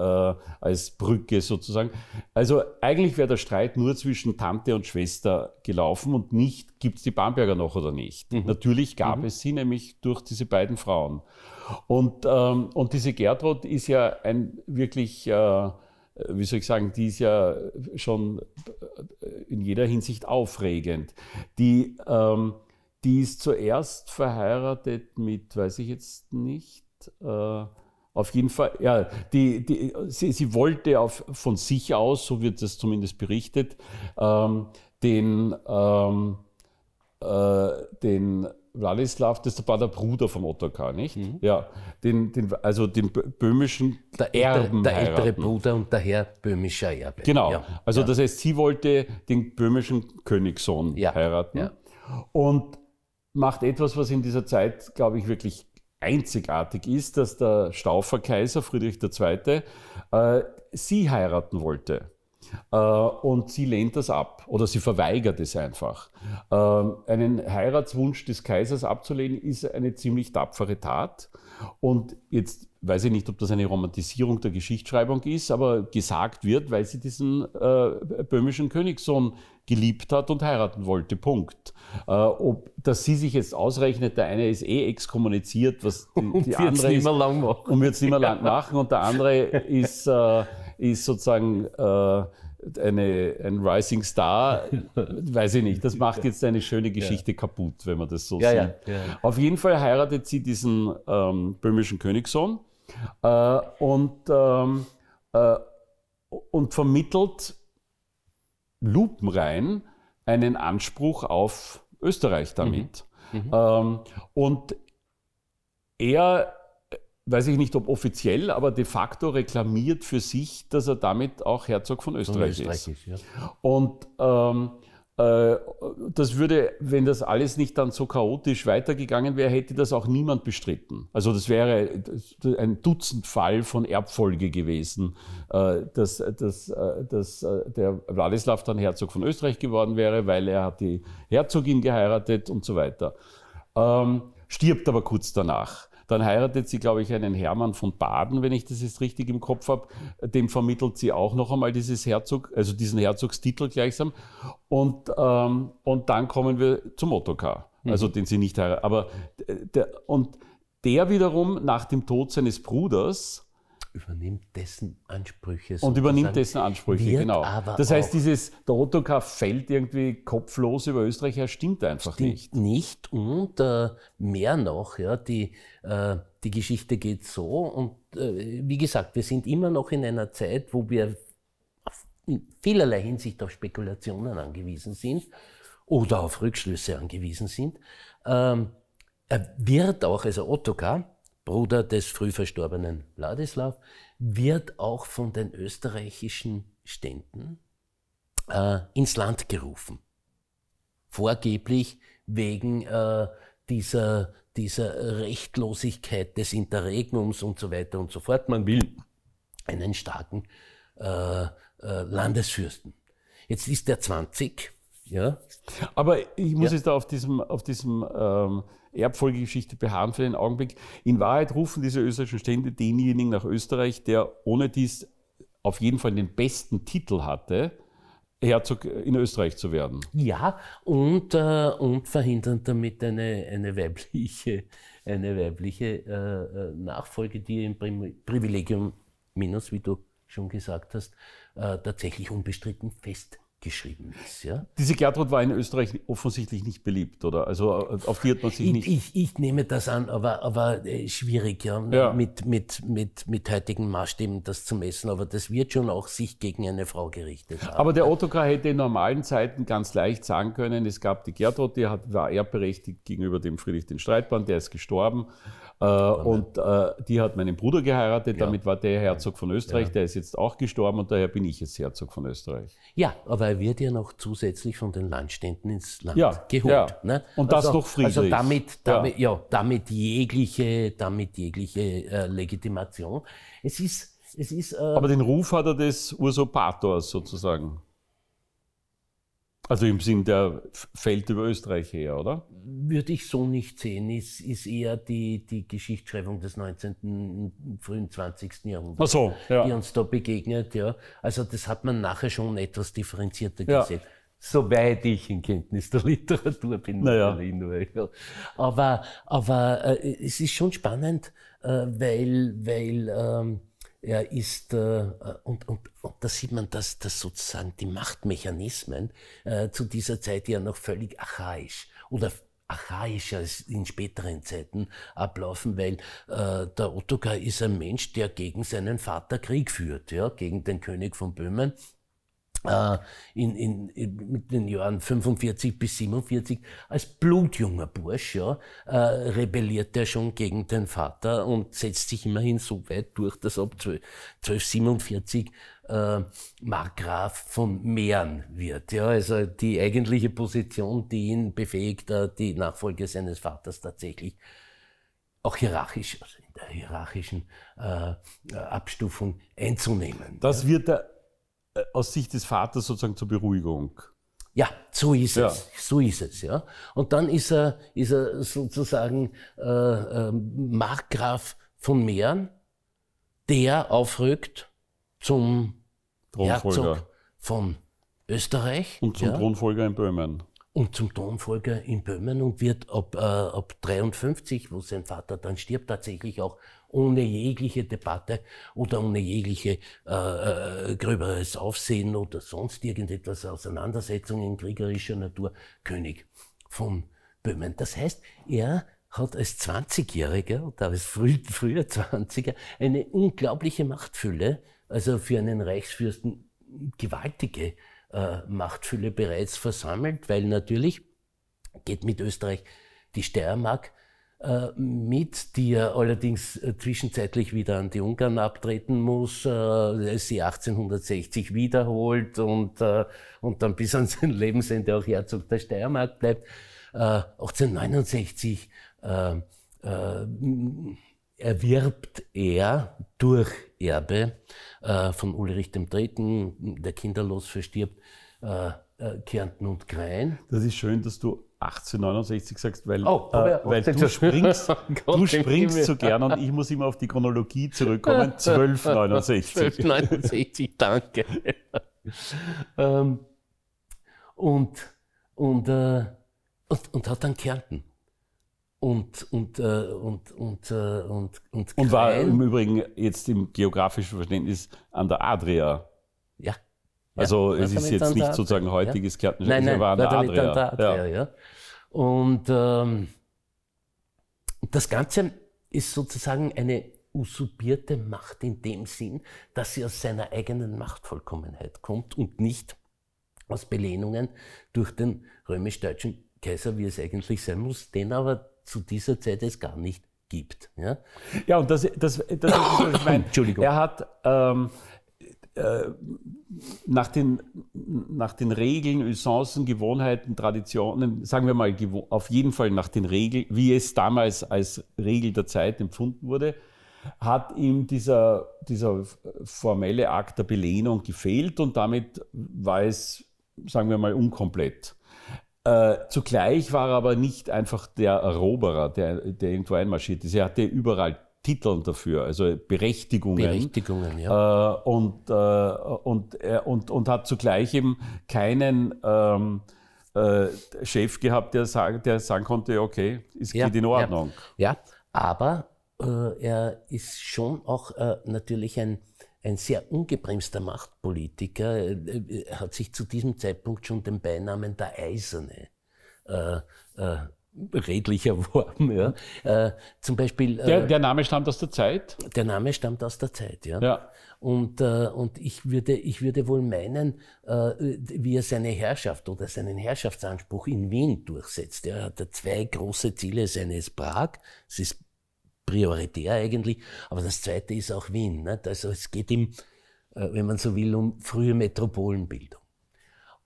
als Brücke sozusagen. Also eigentlich wäre der Streit nur zwischen Tante und Schwester gelaufen und nicht, gibt es die Bamberger noch oder nicht. Mhm. Natürlich gab mhm. es sie, nämlich durch diese beiden Frauen. Und, ähm, und diese Gertrud ist ja ein wirklich, äh, wie soll ich sagen, die ist ja schon in jeder Hinsicht aufregend. Die, ähm, die ist zuerst verheiratet mit, weiß ich jetzt nicht, äh, auf jeden Fall, ja, die, die, sie, sie wollte auf, von sich aus, so wird es zumindest berichtet, ähm, den, ähm, äh, den Wladislaw, das war der Bruder von Ottokar, nicht? Mhm. Ja, den, den, also den böhmischen der Erben Der heiraten. ältere Bruder und daher böhmischer Erbe. Genau, ja. also ja. das heißt, sie wollte den böhmischen Königssohn ja. heiraten und macht etwas, was in dieser Zeit, glaube ich, wirklich einzigartig ist, dass der Stauferkaiser Friedrich II. Äh, sie heiraten wollte. Äh, und sie lehnt das ab oder sie verweigert es einfach. Ähm, einen Heiratswunsch des Kaisers abzulehnen ist eine ziemlich tapfere Tat. Und jetzt weiß ich nicht, ob das eine Romantisierung der Geschichtsschreibung ist, aber gesagt wird, weil sie diesen äh, böhmischen Königssohn geliebt hat und heiraten wollte. Punkt. Äh, ob, dass sie sich jetzt ausrechnet, der eine ist eh exkommuniziert, was die, die andere ist, und wird es nicht mehr lang machen und der andere ist äh, ist sozusagen äh, eine, ein Rising Star, weiß ich nicht. Das macht jetzt eine schöne Geschichte ja. kaputt, wenn man das so ja, sieht. Ja, Auf jeden Fall heiratet sie diesen ähm, böhmischen Königssohn äh, und, ähm, äh, und vermittelt lupenrein einen Anspruch auf Österreich damit. Mhm. Mhm. Ähm, und er weiß ich nicht, ob offiziell, aber de facto reklamiert für sich, dass er damit auch Herzog von Österreich, von Österreich ist. ist ja. Und ähm, äh, das würde, wenn das alles nicht dann so chaotisch weitergegangen wäre, hätte das auch niemand bestritten. Also das wäre ein Dutzendfall von Erbfolge gewesen, äh, dass, dass, äh, dass der Wladislaw dann Herzog von Österreich geworden wäre, weil er hat die Herzogin geheiratet und so weiter. Ähm, stirbt aber kurz danach. Dann heiratet sie, glaube ich, einen Hermann von Baden, wenn ich das jetzt richtig im Kopf habe. Dem vermittelt sie auch noch einmal dieses Herzog, also diesen Herzogstitel gleichsam. Und, ähm, und dann kommen wir zum Ottokar, mhm. also den sie nicht heiratet. Aber der, und der wiederum nach dem Tod seines Bruders übernimmt dessen Ansprüche. Und übernimmt dessen Ansprüche, genau. das heißt, dieses, der Ottokar fällt irgendwie kopflos über Österreich her, stimmt einfach stimmt nicht. Nicht und äh, mehr noch, ja, die, äh, die Geschichte geht so und äh, wie gesagt, wir sind immer noch in einer Zeit, wo wir in vielerlei Hinsicht auf Spekulationen angewiesen sind oder auf Rückschlüsse angewiesen sind. Ähm, er wird auch, also Ottokar, Bruder des früh verstorbenen Wladislaw, wird auch von den österreichischen Ständen äh, ins Land gerufen. Vorgeblich wegen äh, dieser, dieser Rechtlosigkeit des Interregnums und so weiter und so fort. Man will einen starken äh, äh Landesfürsten. Jetzt ist er 20, ja. Aber ich muss ja. jetzt da auf diesem, auf diesem ähm, Erbfolgegeschichte beharren für den Augenblick. In Wahrheit rufen diese österreichischen Stände denjenigen nach Österreich, der ohne dies auf jeden Fall den besten Titel hatte, Herzog in Österreich zu werden. Ja, und, äh, und verhindern damit eine, eine weibliche, eine weibliche äh, äh Nachfolge, die im Privilegium Minus, wie du schon gesagt hast, äh, tatsächlich unbestritten fest geschrieben ist. Ja? Diese Gertrud war in Österreich offensichtlich nicht beliebt, oder? Also auf die hat man sich Ich, nicht. ich, ich nehme das an, aber, aber äh, schwierig, ja, Ja. Mit, mit, mit, mit heutigen Maßstäben das zu messen. Aber das wird schon auch sich gegen eine Frau gerichtet haben. Aber der Ottokar hätte in normalen Zeiten ganz leicht sagen können, es gab die Gertrud, die hat, war erbberechtigt gegenüber dem Friedrich den Streitbahn, der ist gestorben. Äh, und äh, die hat meinen Bruder geheiratet, damit war der Herzog von Österreich, der ist jetzt auch gestorben und daher bin ich jetzt Herzog von Österreich. Ja, aber er wird ja noch zusätzlich von den Landständen ins Land Ja, geholt. ja. Ne? Und das durch Friedrich. Also damit, damit, ja. damit jegliche, damit jegliche äh, Legitimation. Es ist, es ist äh, Aber den Ruf hat er des Usurpators sozusagen. Also im Sinn, der f- fällt über Österreich her, oder? würde ich so nicht sehen, ist, ist eher die, die Geschichtsschreibung des 19., frühen 20. Jahrhunderts, Ach so, die ja. uns da begegnet. Ja. Also das hat man nachher schon etwas differenzierter Ja. gesehen. Soweit ich in Kenntnis der Literatur bin. Naja. ja. Aber, aber äh, es ist schon spannend, äh, weil, weil ähm, er ist, äh, und, und, und da sieht man, dass, dass sozusagen die Machtmechanismen äh, zu dieser Zeit ja noch völlig archaisch oder archaischer als in späteren Zeiten ablaufen, weil äh, der Ottokar ist ein Mensch, der gegen seinen Vater Krieg führt, ja, gegen den König von Böhmen in, in, in mit den Jahren 45 bis 47 als blutjunger Bursch ja, äh, rebelliert er schon gegen den Vater und setzt sich immerhin so weit durch, dass ab 12 1247 äh, Markgraf von Mähren wird. Ja, also die eigentliche Position, die ihn befähigt, äh, die Nachfolge seines Vaters tatsächlich auch hierarchisch, also in der hierarchischen äh, Abstufung einzunehmen. Das wird er äh, aus Sicht des Vaters sozusagen zur Beruhigung. Ja, so ist Ja. es. So ist es, ja. Und dann ist er, ist er sozusagen äh, äh, Markgraf von Mähren, der aufrückt zum. Herzog von Österreich Und zum ja, Thronfolger in Böhmen. und zum Thronfolger in Böhmen und wird ab, äh, ab 53, wo sein Vater dann stirbt, tatsächlich auch ohne jegliche Debatte oder ohne jegliche äh, äh, gröberes Aufsehen oder sonst irgendetwas Auseinandersetzungen kriegerischer Natur König von Böhmen. Das heißt, er hat als 20-Jähriger oder als früh, früher 20er eine unglaubliche Machtfülle, also für einen Reichsfürsten gewaltige äh, Machtfülle bereits versammelt, weil natürlich geht mit Österreich die Steiermark mit, die er allerdings äh, zwischenzeitlich wieder an die Ungarn abtreten muss, äh, sie 1860 wiederholt und, äh, und dann bis an sein Lebensende auch Herzog der Steiermark bleibt. Äh, 1869 äh, äh, erwirbt er durch Erbe äh, von Ulrich III., der kinderlos verstirbt, äh, äh, Kärnten und Krain. Das ist schön, dass du 1869 sagst, weil, Oh, äh, weil du 18 springst, du springst so gern und ich muss immer auf die Chronologie zurückkommen. 1269. 1269, danke. ähm, und, und, äh, und, und hat dann Kärnten. Und, und, äh, und, und, äh, und, und, Und war im Übrigen jetzt im geografischen Verständnis an der Adria. Ja. Also Ja, es ist jetzt nicht sozusagen heutiges Kärnten, Nein, nein, war an der Adria. an der Adria, ja. ja. Und ähm, das Ganze ist sozusagen eine usurpierte Macht in dem Sinn, dass sie aus seiner eigenen Machtvollkommenheit kommt und nicht aus Belehnungen durch den römisch-deutschen Kaiser, wie es eigentlich sein muss, den aber zu dieser Zeit es gar nicht gibt. Ja? Ja, und das, das, das ist, was ich meine. Entschuldigung. Er hat ähm, äh, nach, den, nach den Regeln, Usancen, Gewohnheiten, Traditionen, sagen wir mal auf jeden Fall nach den Regeln, wie es damals als Regel der Zeit empfunden wurde, hat ihm dieser, dieser formelle Akt der Belehnung gefehlt und damit war es, sagen wir mal, unkomplett. Äh, zugleich war er aber nicht einfach der Eroberer, der, der irgendwo einmarschiert ist. Er hatte überall Titel dafür, also Berechtigungen. Berechtigungen, ja. Äh, und, äh, und, er- und, und hat zugleich eben keinen ähm, äh, Chef gehabt, der, sagen, der sagen konnte, okay, es Ja, geht in Ordnung. Ja, ja aber äh, er ist schon auch äh, natürlich ein, ein sehr ungebremster Machtpolitiker, äh, äh, hat sich zu diesem Zeitpunkt schon den Beinamen der Eiserne äh, äh, redlicher erworben. Ja. Äh, zum Beispiel. Der, der, Name stammt aus der Zeit? Der Name stammt aus der Zeit, ja. ja. Und, äh, und ich, würde, ich würde wohl meinen, äh, wie er seine Herrschaft oder seinen Herrschaftsanspruch in Wien durchsetzt. Er hat zwei große Ziele. seines Prag, es ist prioritär eigentlich, aber das zweite ist auch Wien. Nicht? Also es geht ihm, äh, wenn man so will, um frühe Metropolenbildung.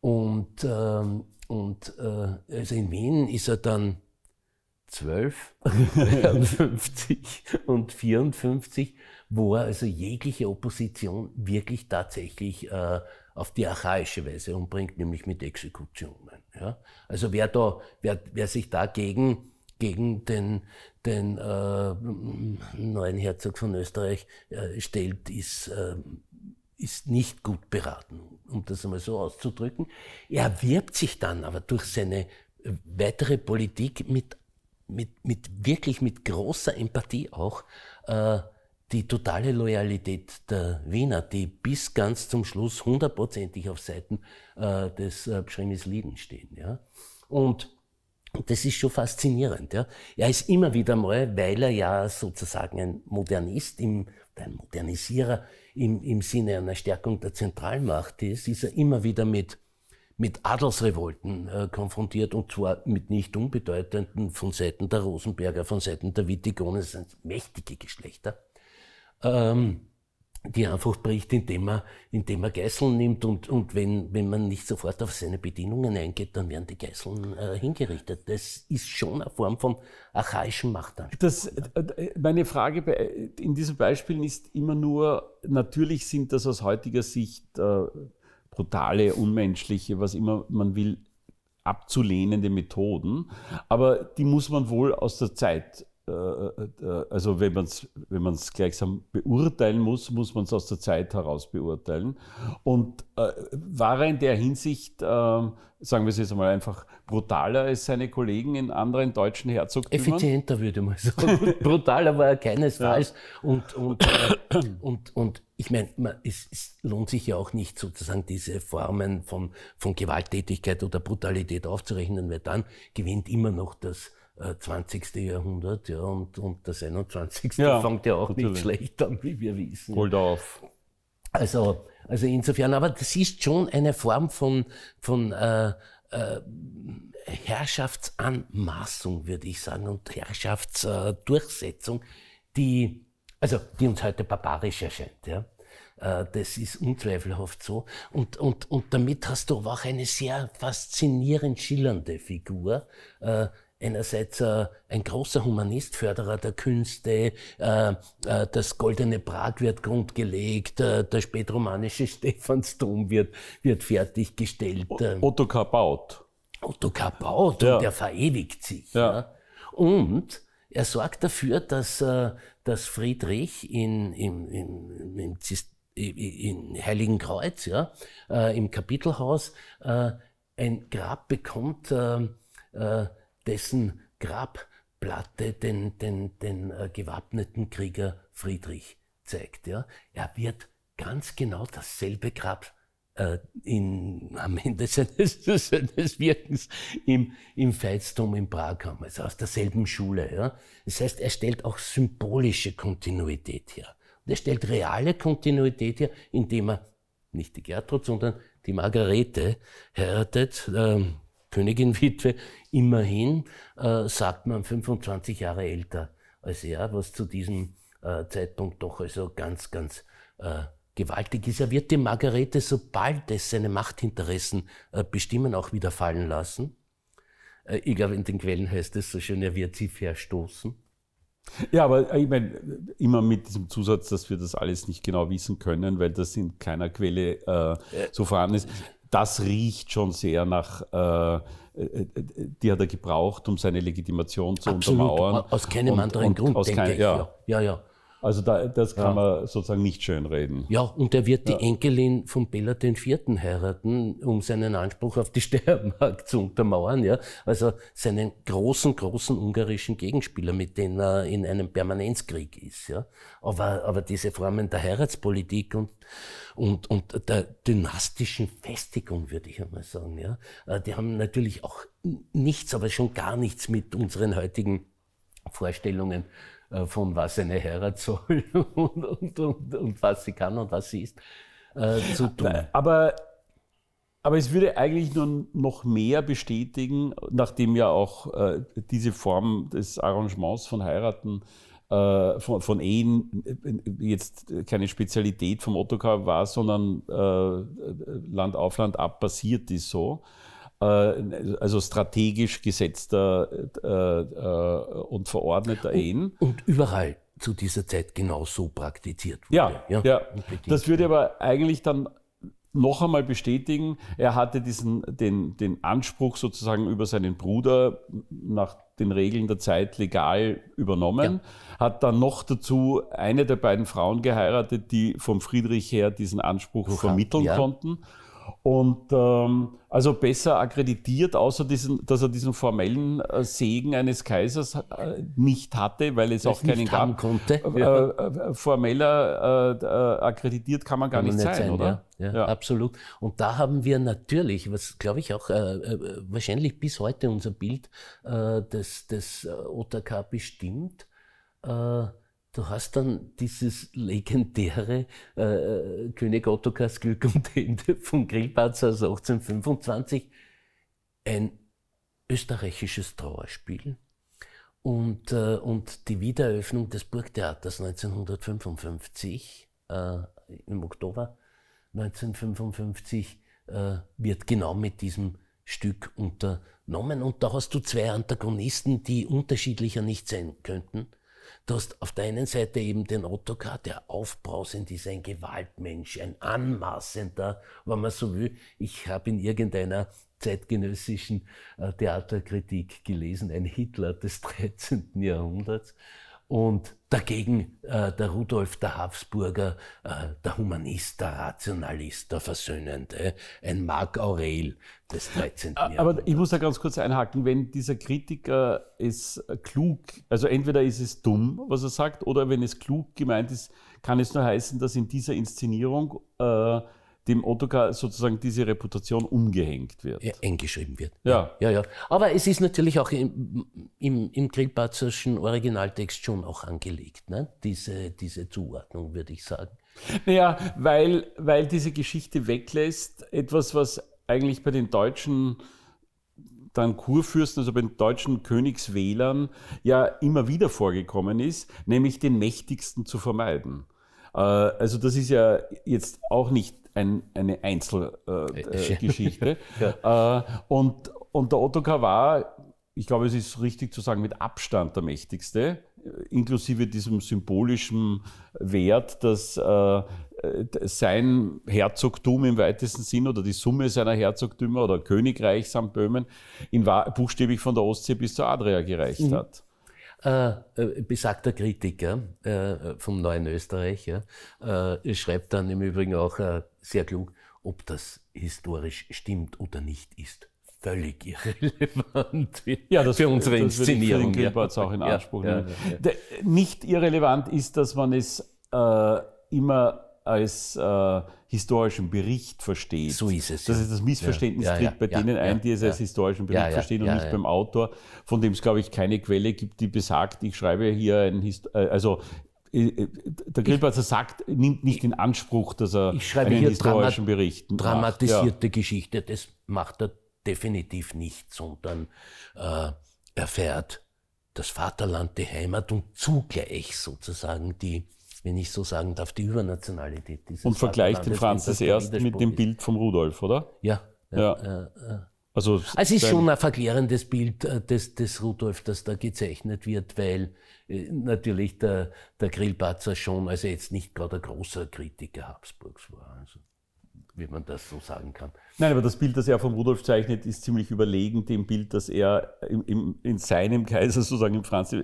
Und, ähm, und äh, also in Wien ist er dann 12, 53 und 54 wo er also jegliche Opposition wirklich tatsächlich äh, auf die archaische Weise umbringt, nämlich mit Exekutionen. Ja? Also wer, da, wer, wer sich dagegen gegen den, den äh, neuen Herzog von Österreich äh, stellt, ist, äh, ist nicht gut beraten, um das einmal so auszudrücken. Er wirbt sich dann aber durch seine äh, weitere Politik mit, mit, mit wirklich mit großer Empathie auch äh, die totale Loyalität der Wiener, die bis ganz zum Schluss hundertprozentig auf Seiten äh, des äh, Pschremis Lieden stehen. Ja? Und das ist schon faszinierend. Ja? Er ist immer wieder mal, weil er ja sozusagen ein Modernist, im, ein Modernisierer im, im Sinne einer Stärkung der Zentralmacht ist, ist er immer wieder mit, mit Adelsrevolten äh, konfrontiert und zwar mit nicht unbedeutenden von Seiten der Rosenberger, von Seiten der Wittigonen, das sind mächtige Geschlechter. Ähm, die einfach bricht, indem er, indem er Geiseln nimmt und, und wenn, wenn man nicht sofort auf seine Bedingungen eingeht, dann werden die Geiseln äh, hingerichtet. Das ist schon eine Form von archaischem Machtanspruch. Das, äh, meine Frage in diesen Beispielen ist immer nur, natürlich sind das aus heutiger Sicht äh, brutale, unmenschliche, was immer man will, abzulehnende Methoden, aber die muss man wohl aus der Zeit äh, äh, also wenn man es wenn man's gleichsam beurteilen muss, muss man es aus der Zeit heraus beurteilen. Und äh, war er in der Hinsicht, äh, sagen wir es jetzt mal einfach, brutaler als seine Kollegen in anderen deutschen Herzogtümern? Effizienter würde man sagen. brutaler war er keinesfalls. Ja. Und, und, äh, und, und ich meine, es, es, lohnt sich ja auch nicht sozusagen diese Formen von, von Gewalttätigkeit oder Brutalität aufzurechnen, weil dann gewinnt immer noch das 20. Äh, Jahrhundert, ja, und, und das 21. Ja, fängt ja auch natürlich. nicht schlecht an, wie wir wissen. Holt auf. Also, also insofern, aber das ist schon eine Form von, von äh, äh, Herrschaftsanmaßung, würde ich sagen, und Herrschaftsdurchsetzung, die, also, die uns heute barbarisch erscheint, ja. Äh, das ist unzweifelhaft so. Und, und, und damit hast du aber auch eine sehr faszinierend schillernde Figur, äh, einerseits äh, ein großer Humanist, Förderer der Künste, äh, äh, das Goldene Prag wird grundgelegt, äh, der spätromanische Stephansdom wird, wird fertiggestellt. Äh. Ottokar baut. Ottokar baut ja. und er verewigt sich. Ja. ja. Und er sorgt dafür, dass, äh, dass Friedrich in, in, in, in, in Heiligen Kreuz, ja, äh, im Kapitelhaus, ein Grab bekommt, äh, dessen Grabplatte den, den, den äh, gewappneten Krieger Friedrich zeigt. Ja? Er wird ganz genau dasselbe Grab äh, in, am Ende seines, seines Wirkens im, im Veitsdom in Prag haben, also aus derselben Schule. Ja? Das heißt, er stellt auch symbolische Kontinuität her. Und er stellt reale Kontinuität her, indem er nicht die Gertrud, sondern die Margarete heiratet, ähm, Königin-Witwe, immerhin äh, sagt man 25 Jahre älter als er, was zu diesem äh, Zeitpunkt doch also ganz, ganz äh, gewaltig ist. Er wird die Margarete, sobald es seine Machtinteressen äh, bestimmen, auch wieder fallen lassen. Äh, ich glaube, in den Quellen heißt es so schön, er wird sie verstoßen. Ja, aber ich meine, immer mit diesem Zusatz, dass wir das alles nicht genau wissen können, weil das in keiner Quelle äh, so vorhanden ist das riecht schon sehr nach, äh, äh, die hat er gebraucht, um seine Legitimation zu Absolut. untermauern. Aus keinem und, anderen und Grund, aus denke kein, ich. Ja. ja, ja. Also da, das kann man sozusagen nicht schönreden. Ja, und er wird die Enkelin von Bela IV. heiraten, um seinen Anspruch auf die Steiermark zu untermauern. Ja? Also seinen großen, großen ungarischen Gegenspieler, mit dem er in einem Permanenzkrieg ist. Ja? Aber, aber diese Formen der Heiratspolitik und, und, und der dynastischen Festigung, würde ich einmal sagen, ja? Äh, die haben natürlich auch nichts, aber schon gar nichts mit unseren heutigen Vorstellungen von was eine Heirat soll und, und, und, und, was sie kann und was sie ist, äh, zu tun. Aber, aber es würde eigentlich nur noch mehr bestätigen, nachdem ja auch äh, diese Form des Arrangements von Heiraten äh, von, von, Ehen äh, jetzt keine Spezialität vom Ottokar war, sondern äh, Land auf Land ab passiert ist so. Äh, also strategisch gesetzter äh, äh, und verordneter Ehen. Und überall zu dieser Zeit genau so praktiziert wurde. Ja, ja, ja. das würde aber eigentlich dann noch einmal bestätigen, er hatte diesen, den, den Anspruch sozusagen über seinen Bruder nach den Regeln der Zeit legal übernommen, ja. hat dann noch dazu eine der beiden Frauen geheiratet, die vom Friedrich her diesen Anspruch Rucha, vermitteln ja. konnten. Und ähm, also besser akkreditiert, außer diesen, dass er diesen formellen äh, Segen eines Kaisers äh, nicht hatte, weil es auch keinen gab. Konnte. Äh, ja. Äh, formeller äh, äh, akkreditiert kann man gar kann nicht, sein, sein, oder? Ja, ja, ja, absolut. Und da haben wir natürlich, was glaube ich auch wahrscheinlich bis heute unser Bild des, des OTK bestimmt, Du hast dann dieses legendäre äh, König Ottokars Glück und Ende von Grillparz aus 1825, ein österreichisches Trauerspiel. Und, äh, und die Wiedereröffnung des Burgtheaters 1955 äh, im Oktober 1955 äh, wird genau mit diesem Stück unternommen. Und da hast du zwei Antagonisten, die unterschiedlicher nicht sein könnten Du hast auf der einen Seite eben den Ottokar, der aufbrausend ist, ein Gewaltmensch, ein anmaßender, wenn man so will. Ich habe in irgendeiner zeitgenössischen äh, Theaterkritik gelesen, ein Hitler des 13. Jahrhunderts. Und dagegen äh, der Rudolf der Habsburger, äh, der Humanist, der Rationalist, der Versöhnende, ein Marc Aurel des 13. Jahrhunderts. Aber ich muss da ganz kurz einhaken, wenn dieser Kritiker es klug, also entweder ist es dumm, was er sagt, oder wenn es klug gemeint ist, kann es nur heißen, dass in dieser Inszenierung äh, dem Ottokar sozusagen diese Reputation umgehängt wird. Ja, eingeschrieben wird. Ja. ja, ja. Aber es ist natürlich auch im, im, im Grillpatzerschen Originaltext schon auch angelegt, ne? diese, diese Zuordnung, würde ich sagen. Naja, weil, weil diese Geschichte weglässt, etwas, was eigentlich bei den Deutschen dann Kurfürsten, also bei den deutschen Königswählern ja immer wieder vorgekommen ist, nämlich den Mächtigsten zu vermeiden. Äh, also das ist ja jetzt auch nicht ein, eine Einzelgeschichte. Äh, äh, ja. äh, und, und der Ottokar war, ich glaube, es ist richtig zu sagen, mit Abstand der mächtigste, äh, inklusive diesem symbolischen Wert, dass äh, sein Herzogtum im weitesten Sinn oder die Summe seiner Herzogtümer oder Königreich St. Böhmen in, buchstäblich von der Ostsee bis zur Adria gereicht mhm. hat. Äh, äh, besagter Kritiker äh, vom Neuen Österreich ja, äh, schreibt dann im Übrigen auch äh, sehr klug, ob das historisch stimmt oder nicht ist völlig irrelevant ja, das, für unsere das Inszenierung. Das ja. auch in Anspruch ja, ja, ja, Nicht irrelevant ist, dass man es immer als äh, historischen Bericht versteht. So ist es. Das ist das Missverständnis ja. tritt ja, bei ja, denen ein, die es als historischen Bericht verstehen und nicht beim Autor, von dem es, glaube ich, keine Quelle gibt, die besagt, ich schreibe hier ein, Hist äh, also äh, äh, der Grillparzer sagt, nimmt nicht in Anspruch, dass er ich schreibe einen hier historischen Dramat Bericht dramatisierte macht. Geschichte, das macht er definitiv nicht, sondern äh, erfährt das Vaterland, die Heimat und zugleich sozusagen die wenn ich so sagen darf, die Übernationalität dieses Und vergleicht den Franz I. mit dem Bild vom Rudolf, oder? Ja. ja. Äh, äh. Also, also es ist schon ein verklärendes Bild äh, des, des Rudolf, das da gezeichnet wird, weil äh, natürlich der, der Grillparzer schon, also jetzt nicht gerade ein großer Kritiker Habsburgs war. Also wie man das so sagen kann. Nein, aber das Bild, das er von Rudolf zeichnet, ist ziemlich überlegen dem Bild, das er im, im, in seinem Kaiser sozusagen im Franz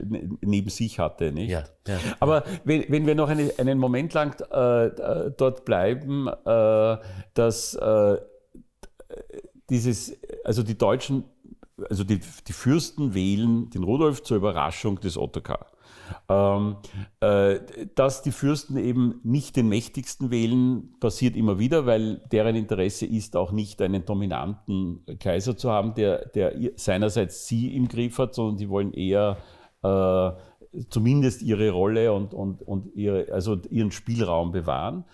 neben sich hatte. Nicht? Ja, ja. Aber wenn, wenn wir noch eine, einen Moment lang äh, dort bleiben, äh, dass äh, dieses, also die Deutschen, also die, die Fürsten wählen den Rudolf zur Überraschung des Ottokar. Ähm, äh, dass die Fürsten eben nicht den mächtigsten wählen, passiert immer wieder, weil deren Interesse ist auch nicht einen dominanten Kaiser zu haben, der, der seinerseits sie im Griff hat, sondern sie wollen eher äh, zumindest ihre Rolle und, und, und ihre, also ihren Spielraum bewahren.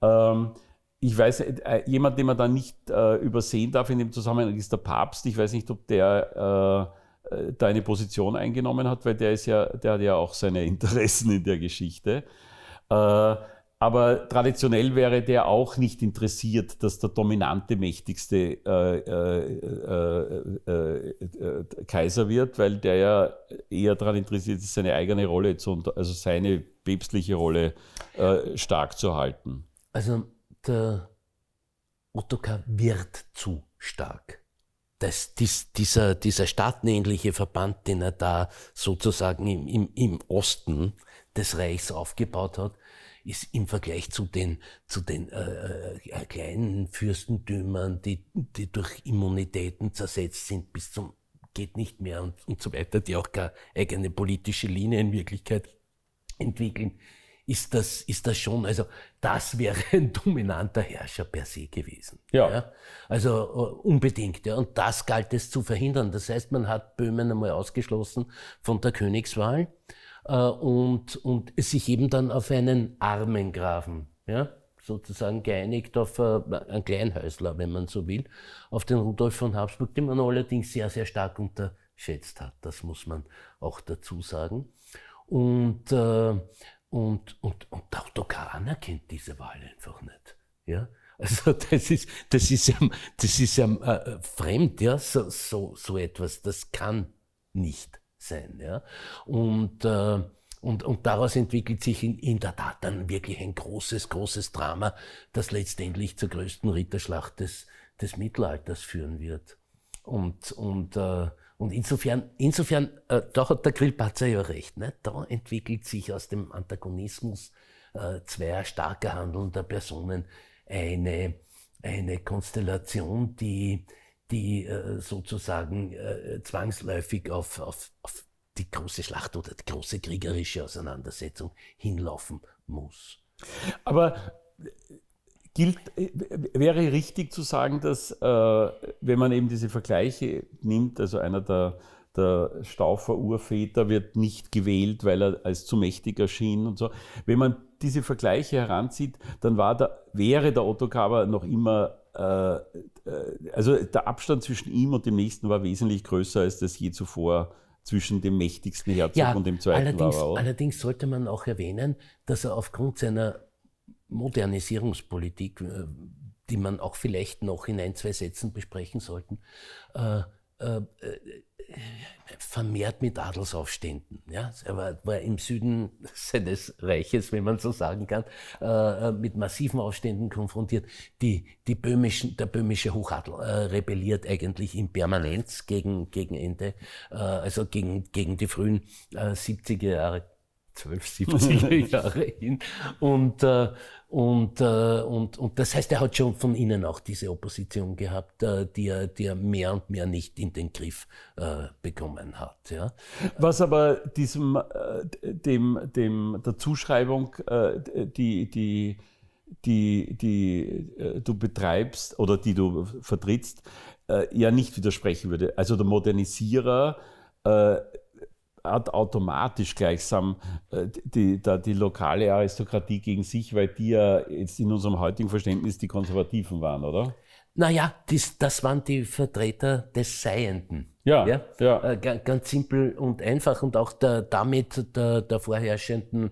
Ähm, ich weiß, äh, jemand, den man da nicht äh, übersehen darf in dem Zusammenhang, ist der Papst. Ich weiß nicht, ob der äh, da eine Position eingenommen hat, weil der ist ja, der hat ja auch seine Interessen in der Geschichte. Äh, aber traditionell wäre der auch nicht interessiert, dass der dominante, mächtigste äh, Kaiser wird, weil der ja eher daran interessiert ist, seine eigene Rolle, zu, also seine päpstliche Rolle stark zu halten. Also der Ottokar wird zu stark das, dies, dieser, dieser staatenähnliche Verband, den er da sozusagen im, im, im Osten des Reichs aufgebaut hat, ist im Vergleich zu den, zu den äh, äh, kleinen Fürstentümern, die, die durch Immunitäten zersetzt sind bis zum geht nicht mehr und, und so weiter, die auch gar eigene politische Linie in Wirklichkeit entwickeln, ist das, ist das schon, also das wäre ein dominanter Herrscher per se gewesen. Ja. ja. Also uh, unbedingt. Ja. Und das galt es zu verhindern. Das heißt, man hat Böhmen einmal ausgeschlossen von der Königswahl uh, und, und sich eben dann auf einen armen Grafen, ja, sozusagen geeinigt auf uh, einen Kleinhäusler, wenn man so will, auf den Rudolf von Habsburg, den man allerdings sehr, sehr stark unterschätzt hat. Das muss man auch dazu sagen. Und äh, und, und, und der Autokar anerkennt diese Wahl einfach nicht. Ja? Also das ist, das ist ja, das ist ja äh, fremd, ja, so, so, so etwas, das kann nicht sein. Ja? Und, äh, und, und daraus entwickelt sich in, in der Tat dann wirklich ein großes, großes Drama, das letztendlich zur größten Ritterschlacht des, des Mittelalters führen wird. Und, und äh, und insofern, insofern äh, da hat der Grillparzer ja recht. Ne? Da entwickelt sich aus dem Antagonismus äh, zweier starker handelnder Personen eine, eine Konstellation, die, die äh, sozusagen äh, zwangsläufig auf, auf, auf die große Schlacht oder die große kriegerische Auseinandersetzung hinlaufen muss. Aber gilt, äh, wäre richtig zu sagen, dass äh, wenn man eben diese Vergleiche nimmt, also einer der, der Staufer Urväter wird nicht gewählt, weil er als zu mächtig erschien und so. Wenn man diese Vergleiche heranzieht, dann war der, wäre der Otto Kaber noch immer, äh, äh, also der Abstand zwischen ihm und dem nächsten war wesentlich größer, als das je zuvor zwischen dem mächtigsten Herzog ja, und dem zweiten allerdings, war. Allerdings sollte man auch erwähnen, dass er aufgrund seiner Modernisierungspolitik, äh, die man auch vielleicht noch in ein, zwei Sätzen besprechen sollten, äh, äh, vermehrt mit Adelsaufständen. Ja? Er war, war, im Süden seines Reiches, wenn man so sagen kann, äh, mit massiven Aufständen konfrontiert. Die, die böhmischen, der böhmische Hochadel äh, rebelliert eigentlich in Permanenz gegen, gegen Ende, äh, also gegen, gegen die frühen 70er Jahre 12, 70er Jahre hin. Und, äh, und, äh, und, und das heißt, er hat schon von innen auch diese Opposition gehabt, äh, die, er, die er mehr und mehr nicht in den Griff äh, bekommen hat. Ja. Was aber diesem, äh, dem, dem, der Zuschreibung, äh, die, die, die, die du betreibst oder die du vertrittst, ja nicht widersprechen würde. Also der Modernisierer hat automatisch gleichsam äh, die, die, die, lokale Aristokratie gegen sich, weil die ja jetzt in unserem heutigen Verständnis die Konservativen waren, oder? Naja, das, das waren die Vertreter des Seienden. Ja, ja. ja. Äh, ganz, ganz, simpel und einfach und auch der, damit der, der vorherrschenden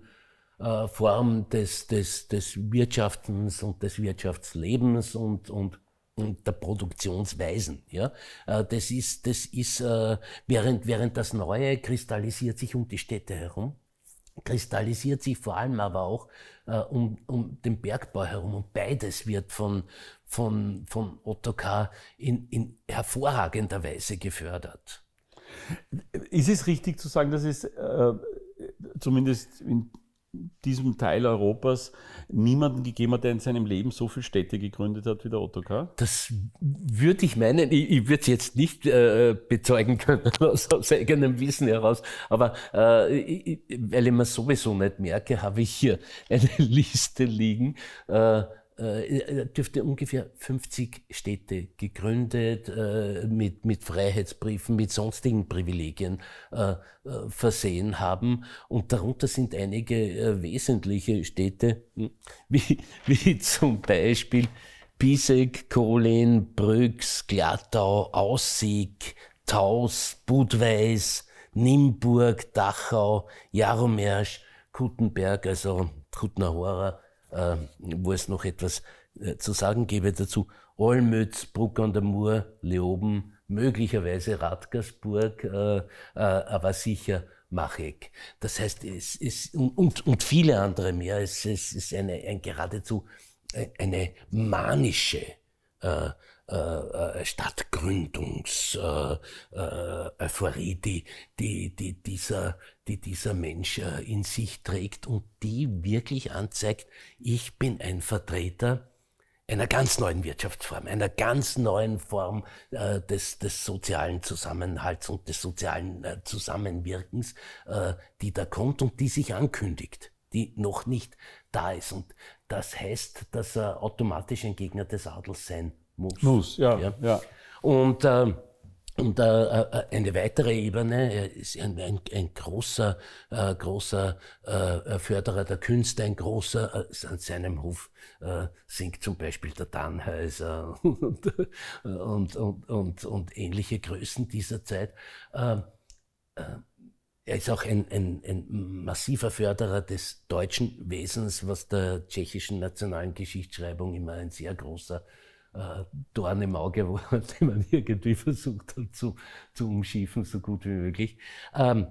äh, Form des, des, des Wirtschaftens und des Wirtschaftslebens und, und der Produktionsweisen. Ja? Äh, das ist, das ist äh, während, während das Neue kristallisiert sich um die Städte herum, kristallisiert sich vor allem aber auch äh, um, um den Bergbau herum. Und beides wird von, von, von Ottokar in, in hervorragender Weise gefördert. Ist es richtig zu sagen, dass es äh, zumindest in diesem Teil Europas niemanden gegeben hat, der in seinem Leben so viele Städte gegründet hat wie der Ottokar? Das würde ich meinen. Ich, ich würde es jetzt nicht äh, bezeugen können aus, aus, eigenem Wissen heraus, aber äh, ich, weil ich mir sowieso nicht merke, habe ich hier eine Liste liegen. Äh, äh, dürfte ungefähr 50 Städte gegründet, äh, mit, mit Freiheitsbriefen, mit sonstigen Privilegien äh, äh versehen haben. Und darunter sind einige äh, wesentliche Städte, hm, wie, wie zum Beispiel Pisek, Kolin, Brüx, Glattau, Aussig, Taus, Budweis, Nimburg, Dachau, Jaromersch, Kuttenberg, also Kutner äh, wo es noch etwas äh, zu sagen gäbe dazu. Olmütz, Bruck an der Mur, Leoben, möglicherweise Radgersburg, äh, äh, aber sicher Machek. Das heißt, es ist, und, und viele andere mehr. Es, es ist eine, ein geradezu äh, eine manische äh, äh, Stadtgründungs-Euphorie, äh, äh, die, die, die, dieser, die dieser Mensch in sich trägt und die wirklich anzeigt, ich bin ein Vertreter einer ganz neuen Wirtschaftsform, einer ganz neuen Form äh, des, des sozialen Zusammenhalts und des sozialen äh, Zusammenwirkens, äh, die da kommt und die sich ankündigt, die noch nicht da ist. Und das heißt, dass er automatisch ein Gegner des Adels sein muss. Muss, ja. ja. ja. Und, äh, und äh, äh, eine weitere Ebene, er ist ein, ein, ein großer, äh, großer äh, Förderer der Künste, ein großer, äh, an seinem Hof äh, singt zum Beispiel der Tannhäuser und, und, und, und, und ähnliche Größen dieser Zeit. Äh, äh, er ist auch ein, ein, ein massiver Förderer des deutschen Wesens, was der tschechischen nationalen Geschichtsschreibung immer ein sehr großer äh, Dorn im Auge war, den man irgendwie versucht hat zu, zu umschiefen, so gut wie möglich. Ähm,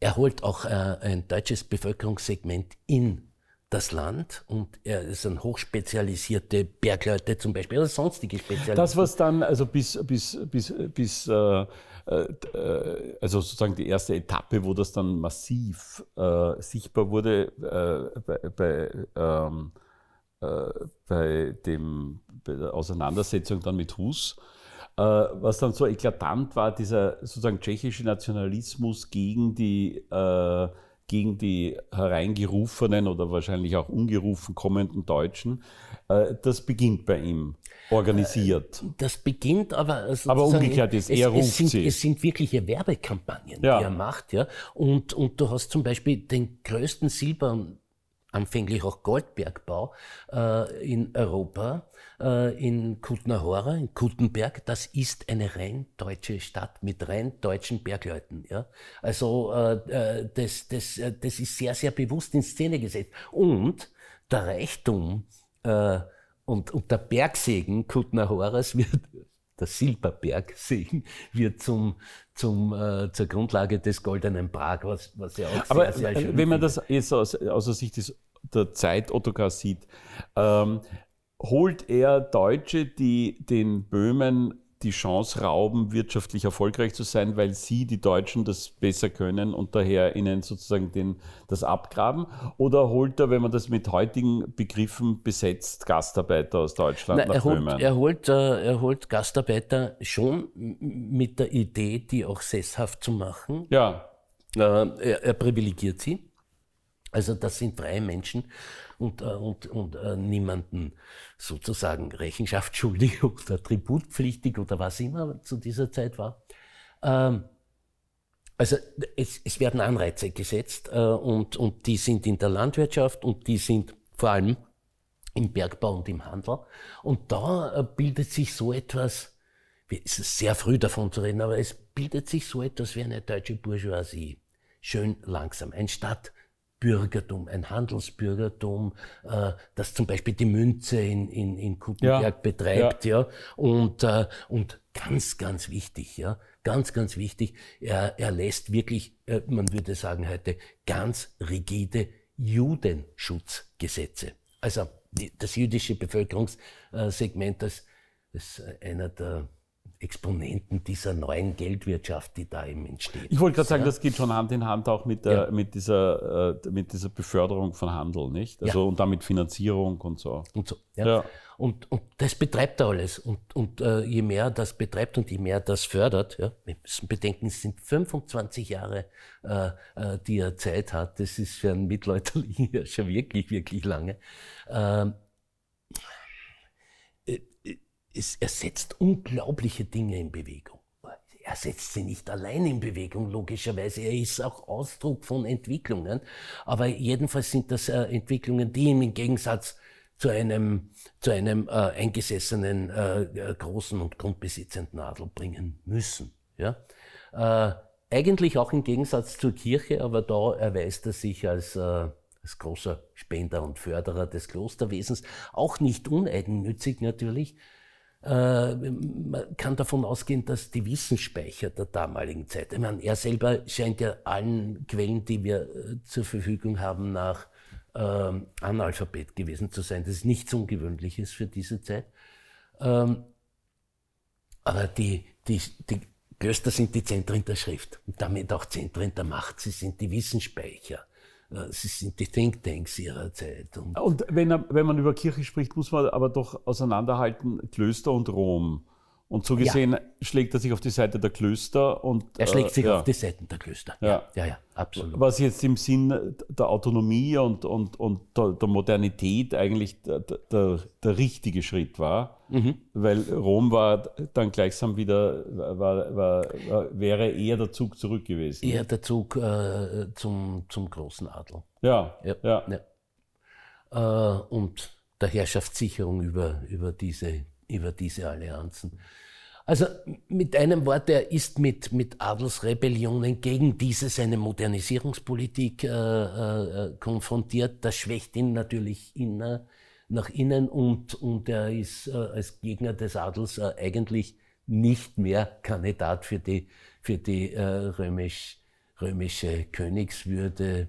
er holt auch äh, ein deutsches Bevölkerungssegment in das Land und er sind hochspezialisierte Bergleute zum Beispiel oder sonstige Spezialisten. Das, was dann also bis, bis, bis, bis äh, äh, also sozusagen die erste Etappe, wo das dann massiv äh, sichtbar wurde äh, bei, bei ähm, äh, bei, dem, bei der Auseinandersetzung dann mit Hus. Äh, was dann so eklatant war, dieser sozusagen tschechische Nationalismus gegen die, äh, gegen die hereingerufenen oder wahrscheinlich auch ungerufen kommenden Deutschen, das beginnt bei ihm organisiert. Das beginnt aber. Aber umgekehrt ist, er ruft es sind, sie. Es sind wirkliche Werbekampagnen, ja. die er macht, ja. Und, und du hast zum Beispiel den größten Silber- anfänglich auch Goldbergbau äh, in Europa, äh, in Kutna in Kuttenberg. Das ist eine rein deutsche Stadt mit rein deutschen Bergleuten. Ja? Also äh, äh das, das, äh, das ist sehr, sehr bewusst in Szene gesetzt. Und der Reichtum äh, und, und der Bergsegen Kutna wird der Silberbergsegen wird zum, zum, äh, zur Grundlage des Goldenen Prag, was, was ja auch Aber sehr, sehr schön wenn man das jetzt aus, aus der Sicht des, der Zeit Ottokar sieht, ähm, holt er Deutsche, die den Böhmen die Chance rauben, wirtschaftlich erfolgreich zu sein, weil sie, die Deutschen, das besser können und daher ihnen sozusagen den, das abgraben? Oder holt er, wenn man das mit heutigen Begriffen besetzt, Gastarbeiter aus Deutschland Nein, nach er holt, Böhmen? Er holt, äh, er holt Gastarbeiter schon mit der Idee, die auch sesshaft zu machen. Ja. Äh, er, er privilegiert sie. Also das sind freie Menschen und, äh, und, und äh, niemanden sozusagen Rechenschaft schuldig oder tributpflichtig oder was immer zu dieser Zeit war. Ähm, also es, es werden Anreize gesetzt äh, und, und die sind in der Landwirtschaft und die sind vor allem im Bergbau und im Handel. Und da äh, bildet sich so etwas, es ist sehr früh davon zu reden, aber es bildet sich so etwas wie eine deutsche Bourgeoisie. Schön langsam. Ein Stadt Bürgertum, ein Handelsbürgertum, äh, das zum Beispiel die Münze in, in, in Gutenberg ja. betreibt, ja. ja. Und, äh, und ganz, ganz wichtig, ja, ganz, ganz wichtig, er, er lässt wirklich, äh, man würde sagen heute, ganz rigide Judenschutzgesetze. Also die, das jüdische Bevölkerungssegment, das, das ist einer der Exponenten dieser neuen Geldwirtschaft, die da eben entsteht. Ich wollte gerade sagen, ja. das geht schon Hand in Hand auch mit, der, ja. mit, dieser, äh, mit dieser Beförderung von Handel, nicht? Also ja. und damit Finanzierung und so. Und so, ja. Und, und das betreibt er alles. Und, und äh, je mehr das betreibt und je mehr das fördert, ja, wir müssen bedenken, es sind 25 Jahre, äh, äh, die er Zeit hat. Das ist für einen Mitläuterlichen ja schon wirklich, wirklich lange. Ähm, es, er setzt unglaubliche Dinge in Bewegung. Er setzt sie nicht allein in Bewegung, logischerweise. Er ist auch Ausdruck von Entwicklungen. Aber jedenfalls sind das äh, Entwicklungen, die ihm im Gegensatz zu einem, zu einem äh, eingesessenen, äh, äh großen und grundbesitzenden Adel bringen müssen. Ja? Äh, eigentlich auch im Gegensatz zur Kirche, aber da erweist er sich als, äh, als großer Spender und Förderer des Klosterwesens, auch nicht uneigennützig natürlich, man kann davon ausgehen, dass die Wissensspeicher der damaligen Zeit, ich meine, er selber scheint ja allen Quellen, die wir äh, zur Verfügung haben, nach ähm, Analphabet gewesen zu sein. Das ist nichts Ungewöhnliches für diese Zeit. Ähm, aber die, die, die Klöster sind die Zentren der Schrift und damit auch Zentren der Macht. Sie sind die Wissensspeicher. Äh, sie sind die Thinktanks ihrer Zeit. Und, und wenn, wenn, man über Kirche spricht, muss man aber doch auseinanderhalten Klöster und Rom. Und so gesehen ja. schlägt er sich auf die Seite der Klöster und. Er schlägt äh, sich ja. auf die Seiten der Klöster. Ja. ja, ja, absolut. Was jetzt im Sinn der Autonomie und, und, und der, der Modernität eigentlich der, der, der, richtige Schritt war. Mhm. Weil Rom war dann gleichsam wieder, war, war, war, wäre eher der Zug zurück gewesen. Eher der Zug äh, zum, zum großen Adel. Ja, ja. Äh, und der Herrschaftssicherung über, über diese über diese Allianzen. Also mit einem Wort, er ist mit, mit Adelsrebellionen gegen diese seine Modernisierungspolitik äh, äh, konfrontiert. Das schwächt ihn natürlich inner, nach innen und, und er ist äh, als Gegner des Adels äh, eigentlich nicht mehr Kandidat für die, für die äh, römisch, römische Königswürde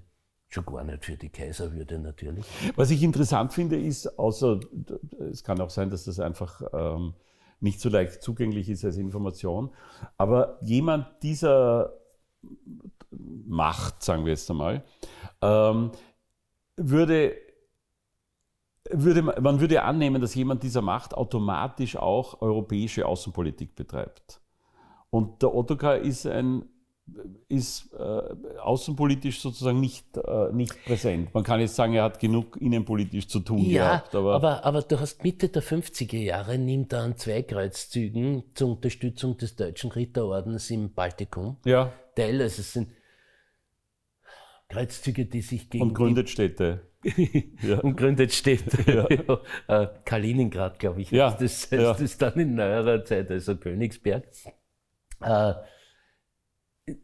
schon gar nicht für die Kaiserwürde natürlich. Was ich interessant finde, ist, außer es kann auch sein, dass das einfach ähm, nicht so leicht zugänglich ist als Information, aber jemand dieser Macht, sagen wir jetzt einmal, ähm, würde, würde man würde annehmen, dass jemand dieser Macht automatisch auch europäische Außenpolitik betreibt. Und der Ottokar ist ein ist äh, außenpolitisch sozusagen nicht, äh, nicht präsent. Man kann jetzt sagen, er hat genug innenpolitisch zu tun ja, gehabt. Aber, aber, aber du hast Mitte der 50er Jahre, nimmt er an zwei Kreuzzügen zur Unterstützung des Deutschen Ritterordens im Baltikum ja. teil. Also es sind Kreuzzüge, die sich gegen... Und gründet Städte. Ja. Und gründet Städte. Ja. Äh, Kaliningrad, glaube ich, ja. das heißt das dann in neuerer Zeit, also Königsberg. Äh,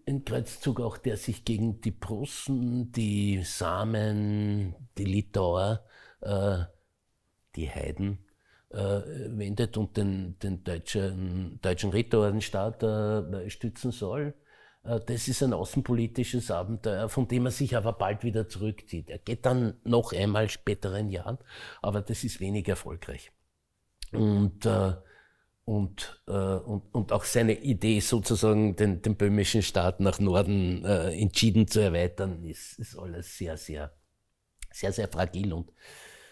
ein Kreuzzug auch, der sich gegen die Prussen, die Samen, die Litauer, äh, die Heiden äh, wendet und den, den deutschen, deutschen Ritterordenstaat stützen soll. Äh, das ist ein außenpolitisches Abenteuer, von dem er sich aber bald wieder zurückzieht. Er geht dann noch einmal späteren Jahren, aber das ist wenig erfolgreich. Und äh, und, äh, und, und auch seine Idee, sozusagen den, den böhmischen Staat nach Norden äh, entschieden zu erweitern, ist, ist alles sehr, sehr, sehr, sehr fragil und,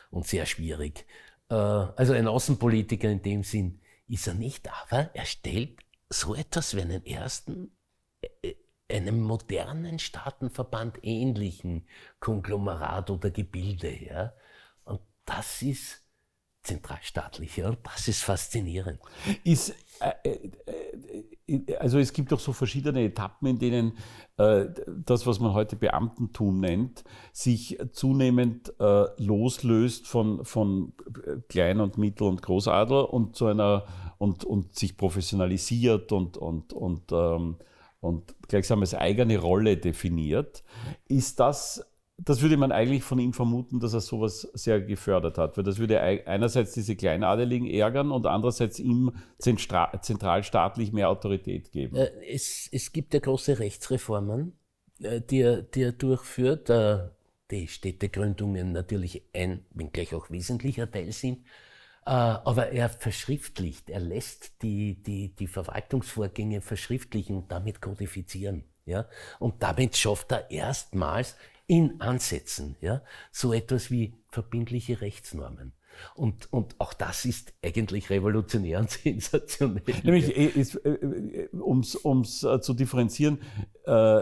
und sehr schwierig. Äh, also ein Außenpolitiker in dem Sinn ist er nicht, aber er stellt so etwas wie einen ersten, einem modernen Staatenverband ähnlichen Konglomerat oder Gebilde her. Und das ist zentralstaatlich. Ja? Das ist faszinierend. Ist, äh, äh, äh, also es gibt doch so verschiedene Etappen, in denen äh, das, was man heute Beamtentum nennt, sich zunehmend äh, loslöst von, von Klein- und Mittel- und Großadel und zu einer und, und sich professionalisiert und, und, und, ähm, und gleichsam als eigene Rolle definiert. Ist das das würde man eigentlich von ihm vermuten, dass er sowas sehr gefördert hat, weil das würde einerseits diese Kleinadeligen ärgern und andererseits ihm zentralstaatlich mehr Autorität geben. Äh, es, es gibt ja große Rechtsreformen, äh, die er, die er durchführt, äh, die Städtegründungen natürlich ein, wenngleich auch wesentlicher Teil sind. Aber er verschriftlicht, er lässt die, die, die Verwaltungsvorgänge verschriftlichen und damit kodifizieren. Ja? Und damit schafft er erstmals in Ansätzen ja, so etwas wie verbindliche Rechtsnormen. Und, und auch das ist eigentlich revolutionär und sensationell. Nämlich, äh, äh, um es äh, zu differenzieren, äh,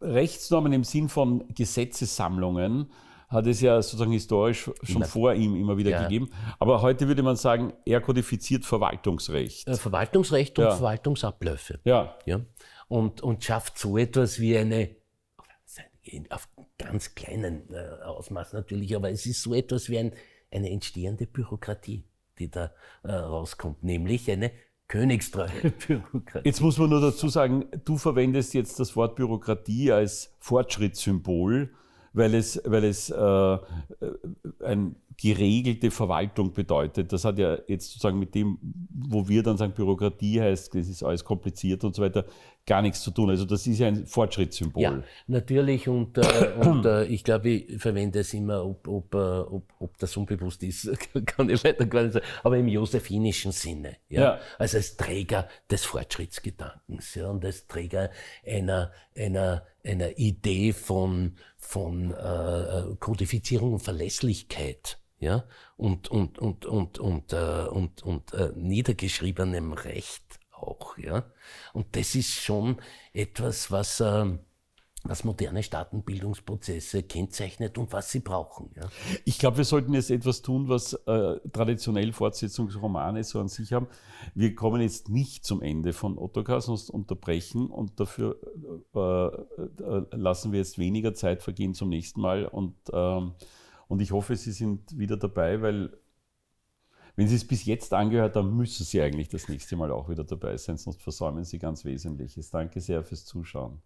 Rechtsnormen im Sinn von Gesetzessammlungen hat es ja sozusagen historisch schon immer. vor ihm immer wieder ja. gegeben. Aber heute würde man sagen, er kodifiziert Verwaltungsrecht. Verwaltungsrecht und ja. Verwaltungsabläufe. Ja. ja. Und, und schafft so etwas wie eine auf ganz kleinen äh, Ausmaß natürlich, aber es ist so etwas wie ein, eine entstehende Bürokratie, die da äh, rauskommt, nämlich eine königstreue Bürokratie. Jetzt muss man nur dazu sagen, du verwendest jetzt das Wort Bürokratie als Fortschrittssymbol, weil es, weil es äh, ein geregelte Verwaltung bedeutet. Das hat ja jetzt sozusagen mit dem, wo wir dann sagen, Bürokratie heißt, das ist alles kompliziert und so weiter, gar nichts zu tun. Also das ist ja ein Fortschrittssymbol. Ja, natürlich und, äh, und äh, ich glaube, ich verwende es immer, ob, ob, äh, ob, ob das unbewusst ist, kann ich weiter gar nicht sagen, aber im josephinischen Sinne. Ja? ja? Also als Träger des Fortschrittsgedankens ja? und als Träger einer, einer, einer Idee von, von äh, Kodifizierung und Verlässlichkeit ja, und, und, und, und, und, äh, und, und äh, niedergeschriebenem Recht auch, ja. Und das ist schon etwas, was, äh, was moderne Staatenbildungsprozesse kennzeichnet und was sie brauchen. Ja. Ich glaube, wir sollten jetzt etwas tun, was äh, traditionell Fortsetzungsromane so an sich haben. Wir kommen jetzt nicht zum Ende von Ottokar, sonst unterbrechen und dafür äh, äh, lassen wir jetzt weniger Zeit vergehen zum nächsten Mal und ähm, und ich hoffe, Sie sind wieder dabei, weil wenn Sie es bis jetzt angehört haben, müssen Sie eigentlich das nächste Mal auch wieder dabei sein, sonst versäumen Sie ganz Wesentliches. Danke sehr fürs Zuschauen.